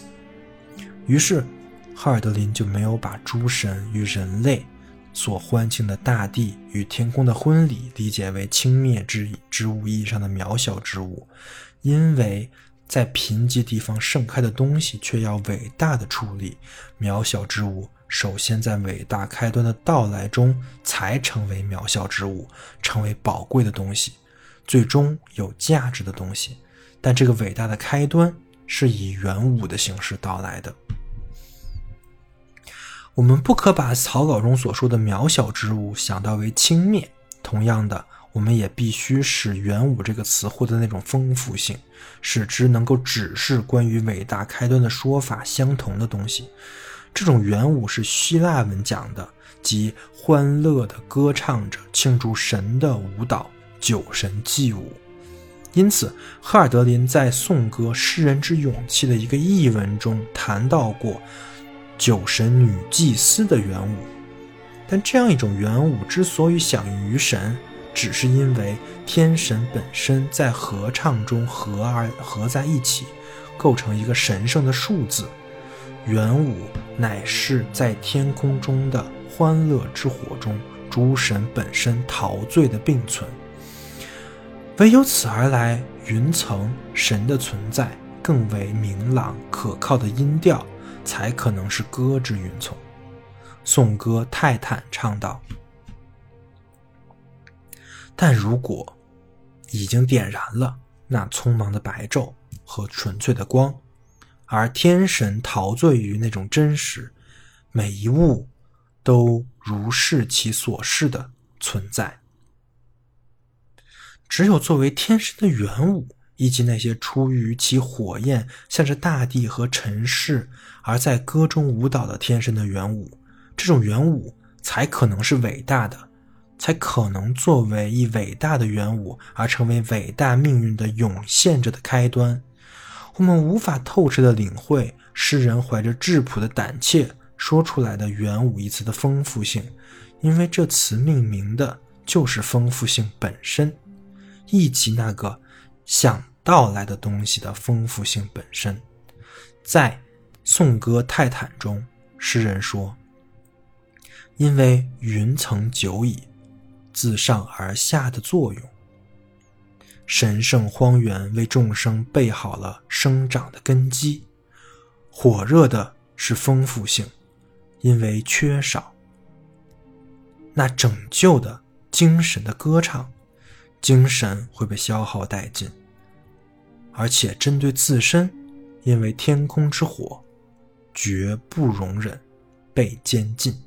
于是，哈尔德林就没有把诸神与人类所欢庆的大地与天空的婚礼理解为轻蔑之之物意义上的渺小之物，因为在贫瘠地方盛开的东西却要伟大的处理，渺小之物。首先，在伟大开端的到来中，才成为渺小之物，成为宝贵的东西，最终有价值的东西。但这个伟大的开端是以元武的形式到来的。我们不可把草稿中所说的渺小之物想到为轻蔑。同样的，我们也必须使元武这个词获得那种丰富性，使之能够指示关于伟大开端的说法相同的东西。这种元舞是希腊文讲的，即欢乐的歌唱着庆祝神的舞蹈，酒神祭舞。因此，赫尔德林在颂歌诗人之勇气的一个译文中谈到过酒神女祭司的元舞。但这样一种元舞之所以享誉于神，只是因为天神本身在合唱中合而合在一起，构成一个神圣的数字。元武乃是在天空中的欢乐之火中，诸神本身陶醉的并存。唯有此而来，云层神的存在更为明朗可靠的音调，才可能是歌之云从。颂歌泰坦唱道：“但如果已经点燃了那匆忙的白昼和纯粹的光。”而天神陶醉于那种真实，每一物都如是其所示的存在。只有作为天神的元武，以及那些出于其火焰向着大地和尘世而在歌中舞蹈的天神的元武，这种元武才可能是伟大的，才可能作为一伟大的元武而成为伟大命运的涌现着的开端。我们无法透彻的领会诗人怀着质朴的胆怯说出来的“元武”一词的丰富性，因为这词命名的就是丰富性本身，以及那个想到来的东西的丰富性本身。在颂歌泰坦中，诗人说：“因为云层久矣，自上而下的作用。”神圣荒原为众生备好了生长的根基，火热的是丰富性，因为缺少那拯救的精神的歌唱，精神会被消耗殆尽，而且针对自身，因为天空之火，绝不容忍被监禁。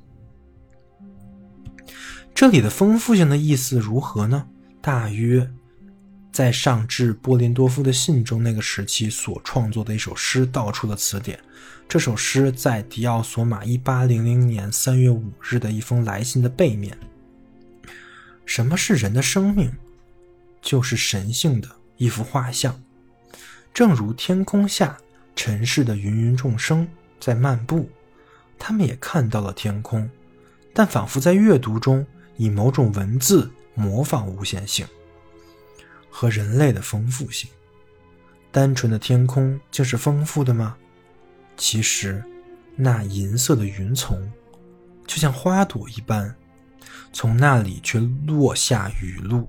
这里的丰富性的意思如何呢？大约在上至波林多夫的信中那个时期所创作的一首诗道出了词典。这首诗在迪奥索马一八零零年三月五日的一封来信的背面。什么是人的生命？就是神性的一幅画像。正如天空下尘世的芸芸众生在漫步，他们也看到了天空，但仿佛在阅读中以某种文字模仿无限性和人类的丰富性。单纯的天空就是丰富的吗？其实，那银色的云层，就像花朵一般，从那里却落下雨露。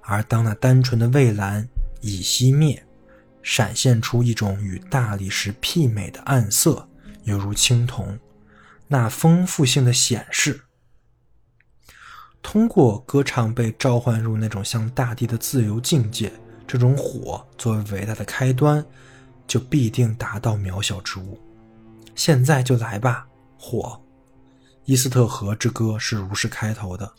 而当那单纯的蔚蓝已熄灭，闪现出一种与大理石媲美的暗色，犹如青铜。那丰富性的显示，通过歌唱被召唤入那种像大地的自由境界，这种火作为伟大的开端。就必定达到渺小之物。现在就来吧，火！伊斯特河之歌是如是开头的。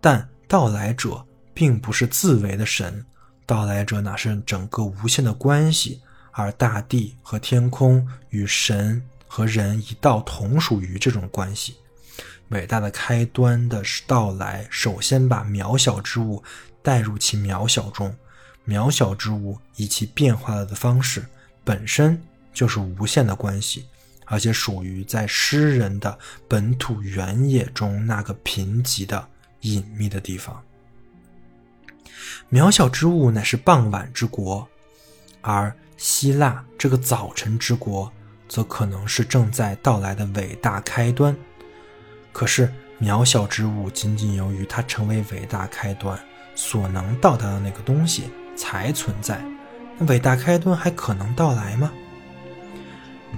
但到来者并不是自为的神，到来者乃是整个无限的关系，而大地和天空与神和人一道同属于这种关系。伟大的开端的到来，首先把渺小之物带入其渺小中，渺小之物以其变化了的方式。本身就是无限的关系，而且属于在诗人的本土原野中那个贫瘠的隐秘的地方。渺小之物乃是傍晚之国，而希腊这个早晨之国，则可能是正在到来的伟大开端。可是，渺小之物仅仅由于它成为伟大开端所能到达的那个东西才存在。那伟大开端还可能到来吗？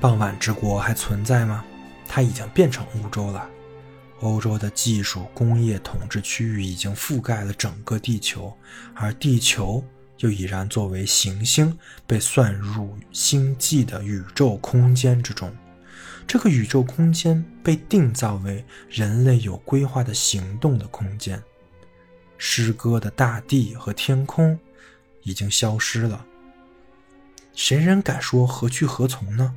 傍晚之国还存在吗？它已经变成欧洲了。欧洲的技术工业统治区域已经覆盖了整个地球，而地球又已然作为行星被算入星际的宇宙空间之中。这个宇宙空间被定造为人类有规划的行动的空间。诗歌的大地和天空已经消失了。谁人敢说何去何从呢？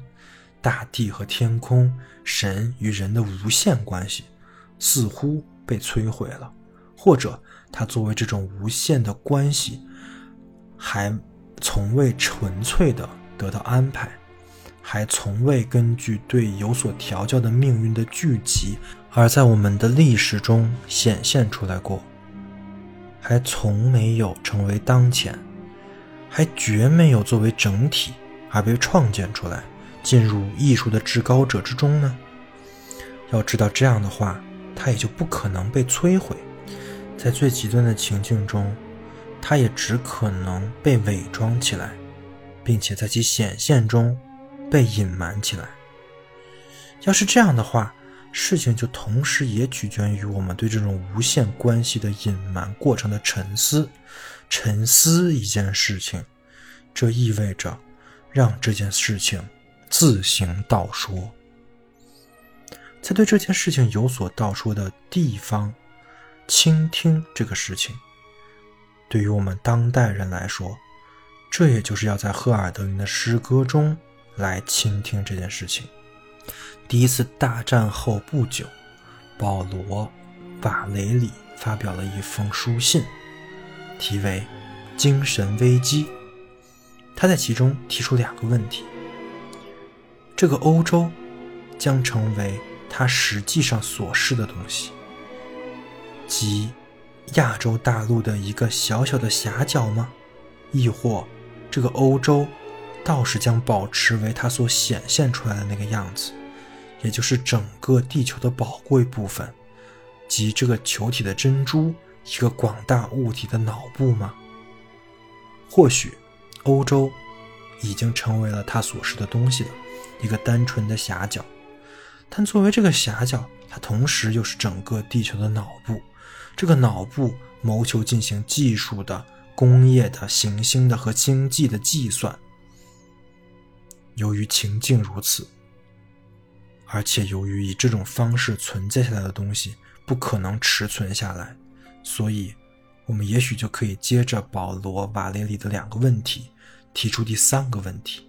大地和天空，神与人的无限关系，似乎被摧毁了，或者它作为这种无限的关系，还从未纯粹的得到安排，还从未根据对有所调教的命运的聚集，而在我们的历史中显现出来过，还从没有成为当前。还绝没有作为整体而被创建出来，进入艺术的至高者之中呢？要知道这样的话，它也就不可能被摧毁。在最极端的情境中，它也只可能被伪装起来，并且在其显现中被隐瞒起来。要是这样的话，事情就同时也取决于我们对这种无限关系的隐瞒过程的沉思。沉思一件事情，这意味着让这件事情自行道说。在对这件事情有所道说的地方，倾听这个事情，对于我们当代人来说，这也就是要在赫尔德林的诗歌中来倾听这件事情。第一次大战后不久，保罗·瓦雷里发表了一封书信。题为“精神危机”，他在其中提出两个问题：这个欧洲将成为他实际上所示的东西，即亚洲大陆的一个小小的狭角吗？亦或这个欧洲倒是将保持为它所显现出来的那个样子，也就是整个地球的宝贵部分，即这个球体的珍珠？一个广大物体的脑部吗？或许，欧洲已经成为了他所示的东西了，一个单纯的狭角。但作为这个狭角，它同时又是整个地球的脑部。这个脑部谋求进行技术的、工业的、行星的和经济的计算。由于情境如此，而且由于以这种方式存在下来的东西不可能持存下来，所以，我们也许就可以接着保罗·瓦列里的两个问题，提出第三个问题。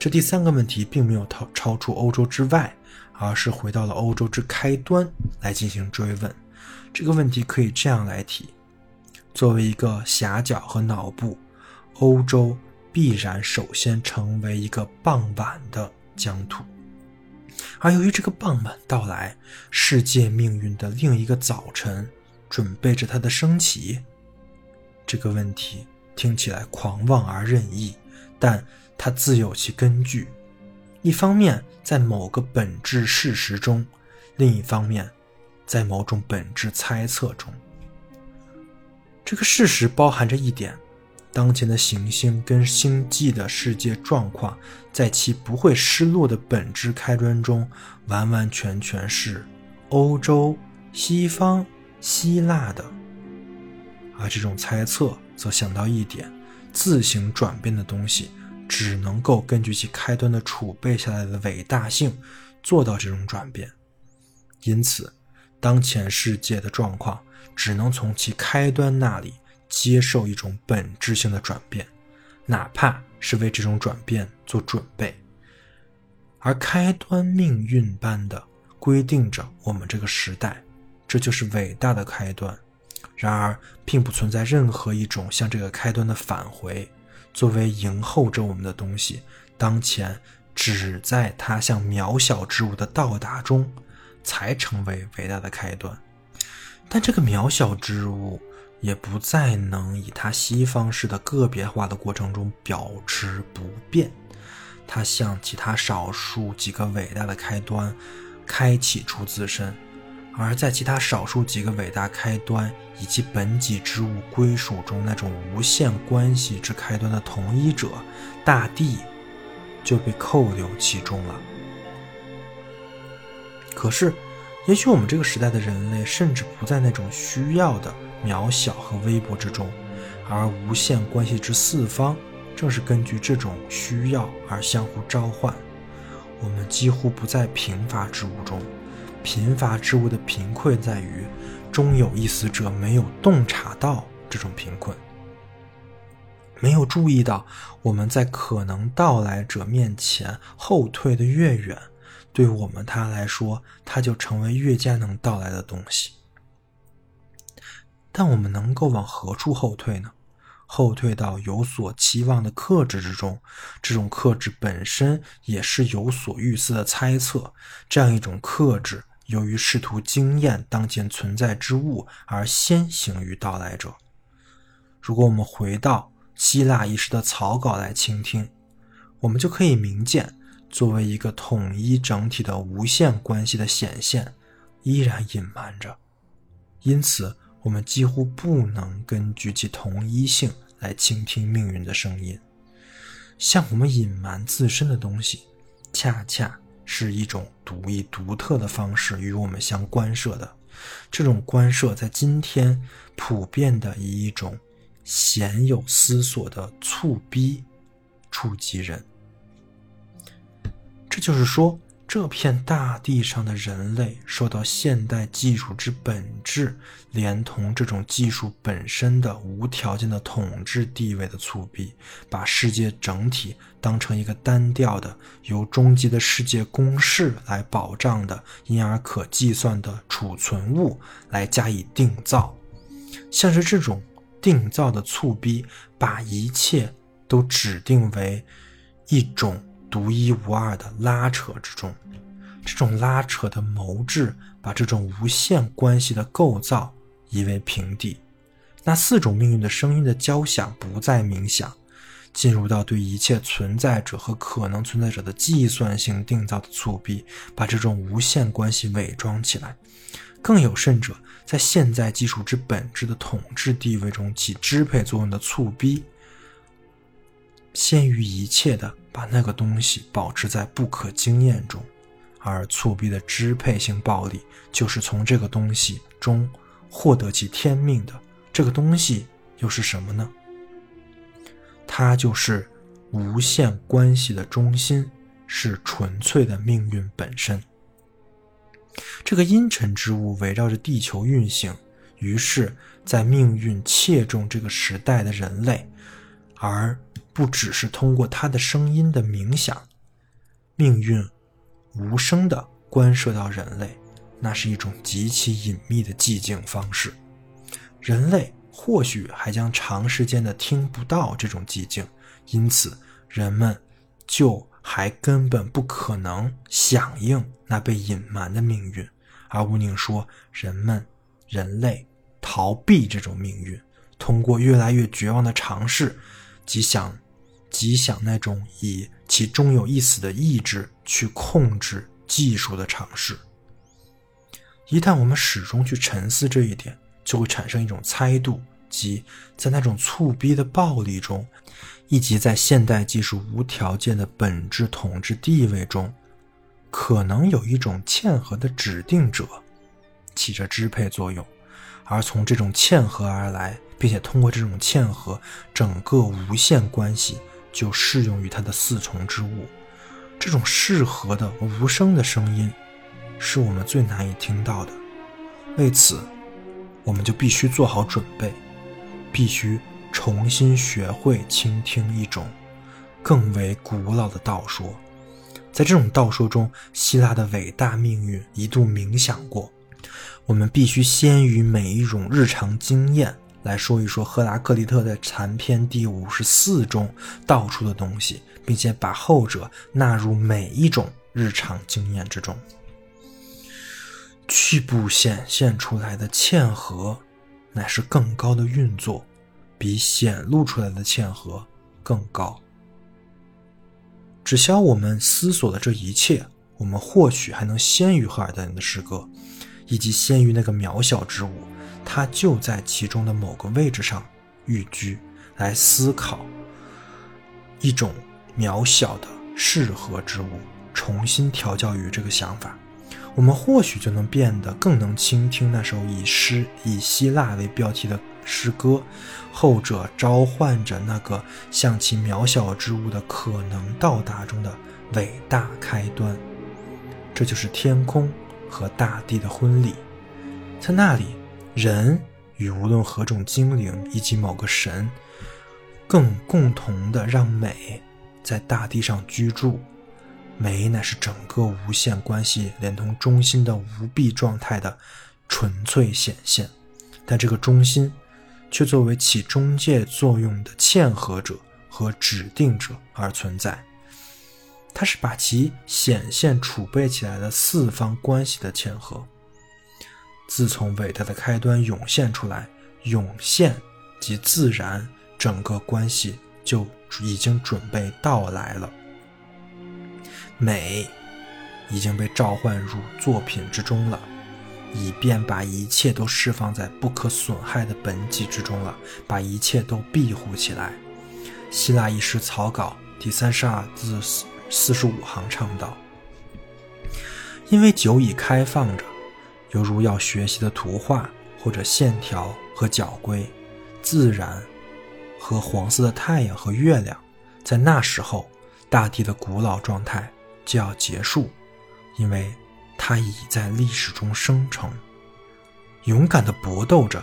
这第三个问题并没有超超出欧洲之外，而是回到了欧洲之开端来进行追问。这个问题可以这样来提：作为一个狭角和脑部，欧洲。必然首先成为一个傍晚的疆土，而由于这个傍晚到来，世界命运的另一个早晨准备着它的升起。这个问题听起来狂妄而任意，但它自有其根据。一方面，在某个本质事实中；另一方面，在某种本质猜测中。这个事实包含着一点。当前的行星跟星际的世界状况，在其不会失落的本质开端中，完完全全是欧洲、西方、希腊的。而这种猜测则想到一点：自行转变的东西，只能够根据其开端的储备下来的伟大性，做到这种转变。因此，当前世界的状况只能从其开端那里。接受一种本质性的转变，哪怕是为这种转变做准备，而开端命运般的规定着我们这个时代，这就是伟大的开端。然而，并不存在任何一种向这个开端的返回，作为迎候着我们的东西，当前只在它向渺小之物的到达中，才成为伟大的开端。但这个渺小之物。也不再能以它西方式的个别化的过程中保持不变，它像其他少数几个伟大的开端，开启出自身，而在其他少数几个伟大开端以及本己之物归属中那种无限关系之开端的同一者，大地就被扣留其中了。可是，也许我们这个时代的人类甚至不在那种需要的。渺小和微薄之中，而无限关系之四方，正是根据这种需要而相互召唤。我们几乎不在贫乏之物中，贫乏之物的贫困在于，终有一死者没有洞察到这种贫困，没有注意到我们在可能到来者面前后退的越远，对我们他来说，他就成为越加能到来的东西。但我们能够往何处后退呢？后退到有所期望的克制之中，这种克制本身也是有所预思的猜测。这样一种克制，由于试图经验当前存在之物而先行于到来者。如果我们回到希腊遗失的草稿来倾听，我们就可以明见，作为一个统一整体的无限关系的显现，依然隐瞒着。因此。我们几乎不能根据其同一性来倾听命运的声音，向我们隐瞒自身的东西，恰恰是一种独一独特的方式与我们相关涉的。这种关涉在今天普遍的以一种鲜有思索的促逼触及人。这就是说。这片大地上的人类受到现代技术之本质，连同这种技术本身的无条件的统治地位的促逼，把世界整体当成一个单调的、由终极的世界公式来保障的、因而可计算的储存物来加以定造。像是这种定造的促逼，把一切都指定为一种。独一无二的拉扯之中，这种拉扯的谋制，把这种无限关系的构造夷为平地。那四种命运的声音的交响不再冥想，进入到对一切存在者和可能存在者的计算性定造的促逼，把这种无限关系伪装起来。更有甚者，在现在基础之本质的统治地位中起支配作用的促逼，先于一切的。把那个东西保持在不可经验中，而促逼的支配性暴力就是从这个东西中获得其天命的这个东西又是什么呢？它就是无限关系的中心，是纯粹的命运本身。这个阴沉之物围绕着地球运行，于是，在命运切中这个时代的人类，而不只是通过他的声音的冥想，命运无声的关涉到人类，那是一种极其隐秘的寂静方式。人类或许还将长时间的听不到这种寂静，因此人们就。还根本不可能响应那被隐瞒的命运，而吴宁说，人们、人类逃避这种命运，通过越来越绝望的尝试，即想、即想那种以其终有一死的意志去控制技术的尝试。一旦我们始终去沉思这一点，就会产生一种猜度，即在那种促逼的暴力中。以及在现代技术无条件的本质统治地位中，可能有一种嵌合的指定者起着支配作用，而从这种嵌合而来，并且通过这种嵌合，整个无限关系就适用于它的四重之物。这种适合的无声的声音，是我们最难以听到的。为此，我们就必须做好准备，必须。重新学会倾听一种更为古老的道说，在这种道说中，希腊的伟大命运一度冥想过。我们必须先于每一种日常经验来说一说赫拉克利特在残篇第五十四中道出的东西，并且把后者纳入每一种日常经验之中。去部显现出来的嵌合，乃是更高的运作。比显露出来的嵌合更高。只消我们思索的这一切，我们或许还能先于赫尔德林的诗歌，以及先于那个渺小之物，他就在其中的某个位置上寓居，来思考一种渺小的适合之物，重新调教于这个想法，我们或许就能变得更能倾听那首以诗以希腊为标题的。诗歌，后者召唤着那个向其渺小之物的可能到达中的伟大开端，这就是天空和大地的婚礼。在那里，人与无论何种精灵以及某个神，更共同的让美在大地上居住。美乃是整个无限关系连同中心的无蔽状态的纯粹显现，但这个中心。却作为起中介作用的嵌合者和指定者而存在，它是把其显现储备起来的四方关系的嵌合。自从伟大的开端涌现出来，涌现即自然，整个关系就已经准备到来了。美已经被召唤入作品之中了。以便把一切都释放在不可损害的本体之中了，把一切都庇护起来。希腊一诗草稿第三十二至四十五行唱道：“因为酒已开放着，犹如要学习的图画或者线条和角规，自然和黄色的太阳和月亮，在那时候，大地的古老状态就要结束，因为。”他已在历史中生成，勇敢地搏斗着，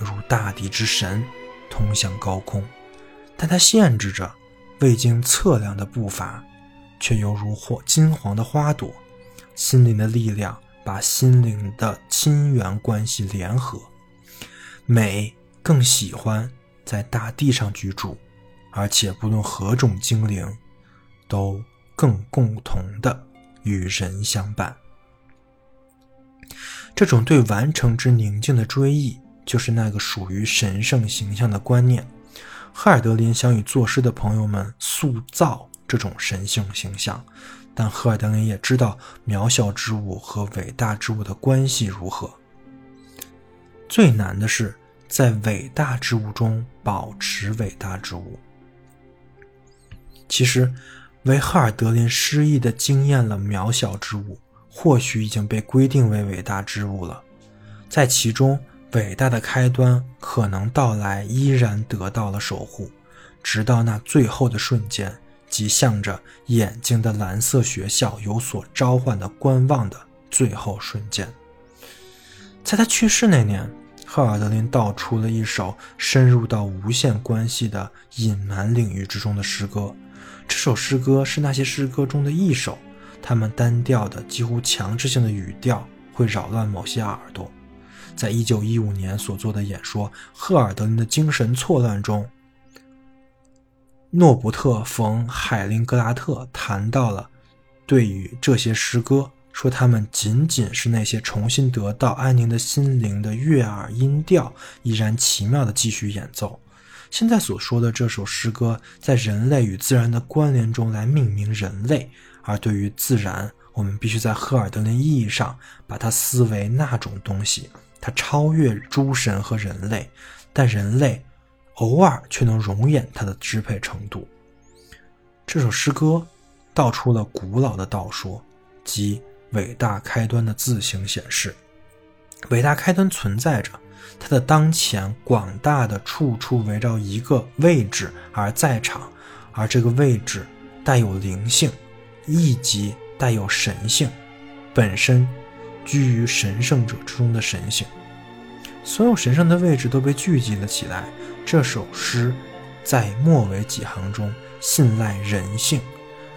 犹如大地之神，通向高空。但他限制着未经测量的步伐，却犹如或金黄的花朵。心灵的力量把心灵的亲缘关系联合。美更喜欢在大地上居住，而且不论何种精灵，都更共同的与人相伴。这种对完成之宁静的追忆，就是那个属于神圣形象的观念。赫尔德林想与作诗的朋友们塑造这种神性形象，但赫尔德林也知道渺小之物和伟大之物的关系如何。最难的是在伟大之物中保持伟大之物。其实，维赫尔德林诗意的惊艳了渺小之物。或许已经被规定为伟大之物了，在其中伟大的开端可能到来，依然得到了守护，直到那最后的瞬间，即向着眼睛的蓝色学校有所召唤的观望的最后瞬间。在他去世那年，赫尔德林道出了一首深入到无限关系的隐瞒领域之中的诗歌。这首诗歌是那些诗歌中的一首，他们单调的、几乎强制性的语调会扰乱某些耳朵。在一九一五年所做的演说《赫尔德林的精神错乱》中，诺伯特·冯·海林格拉特谈到了对于这些诗歌，说他们仅仅是那些重新得到安宁的心灵的悦耳音调，依然奇妙的继续演奏。现在所说的这首诗歌，在人类与自然的关联中来命名人类，而对于自然，我们必须在赫尔德林意义上把它思为那种东西。它超越诸神和人类，但人类偶尔却能容忍它的支配程度。这首诗歌道出了古老的道说，即伟大开端的自行显示。伟大开端存在着，它的当前广大的处处围绕一个位置而在场，而这个位置带有灵性，亦即带有神性，本身。居于神圣者之中的神性，所有神圣的位置都被聚集了起来。这首诗在末尾几行中信赖人性。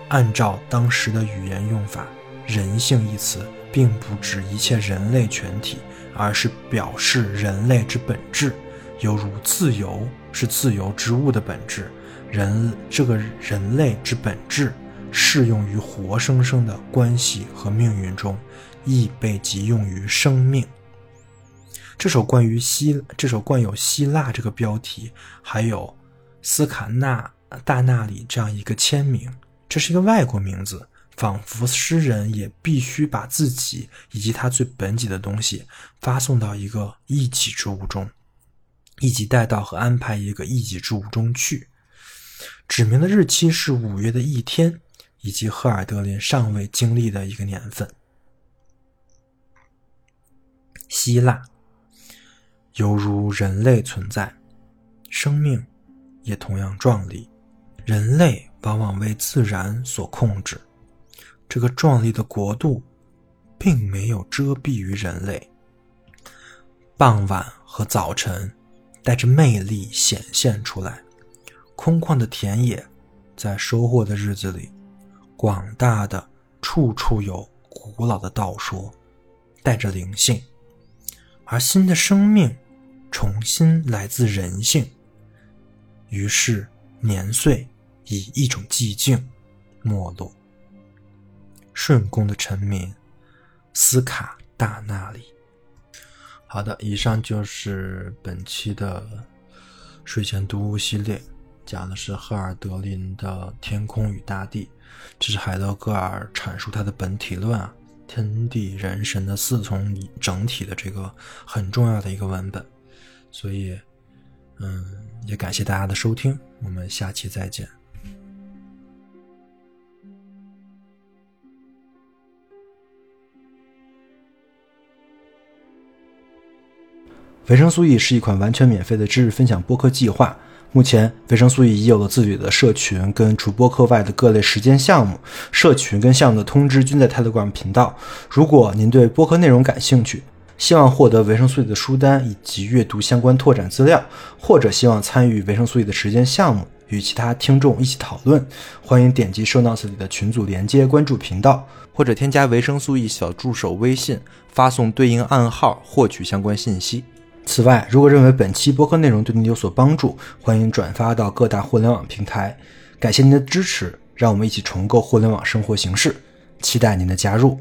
按照当时的语言用法，“人性”一词并不指一切人类全体，而是表示人类之本质，犹如自由是自由之物的本质。人这个人类之本质适用于活生生的关系和命运中。亦被即用于生命。这首关于希，这首冠有希腊这个标题，还有斯卡纳大纳里这样一个签名，这是一个外国名字，仿佛诗人也必须把自己以及他最本己的东西发送到一个异己之物中，以及带到和安排一个异己之物中去。指明的日期是五月的一天，以及赫尔德林尚未经历的一个年份。希腊，犹如人类存在，生命也同样壮丽。人类往往为自然所控制，这个壮丽的国度并没有遮蔽于人类。傍晚和早晨带着魅力显现出来，空旷的田野在收获的日子里，广大的处处有古老的道说，带着灵性。而新的生命重新来自人性，于是年岁以一种寂静没落。顺宫的臣民，斯卡大那里。好的，以上就是本期的睡前读物系列，讲的是赫尔德林的《天空与大地》，这是海德格尔阐述他的本体论啊。天地人神的四重整体的这个很重要的一个文本，所以，嗯，也感谢大家的收听，我们下期再见。维生素 E 是一款完全免费的知识分享播客计划。目前，维生素 E 已有了自己的社群，跟除播客外的各类实践项目。社群跟项目的通知均在 Telegram 频道。如果您对播客内容感兴趣，希望获得维生素 E 的书单以及阅读相关拓展资料，或者希望参与维生素 E 的实践项目，与其他听众一起讨论，欢迎点击 Show Notes 里的群组连接，关注频道，或者添加维生素 E 小助手微信，发送对应暗号获取相关信息。此外，如果认为本期播客内容对您有所帮助，欢迎转发到各大互联网平台。感谢您的支持，让我们一起重构互联网生活形式，期待您的加入。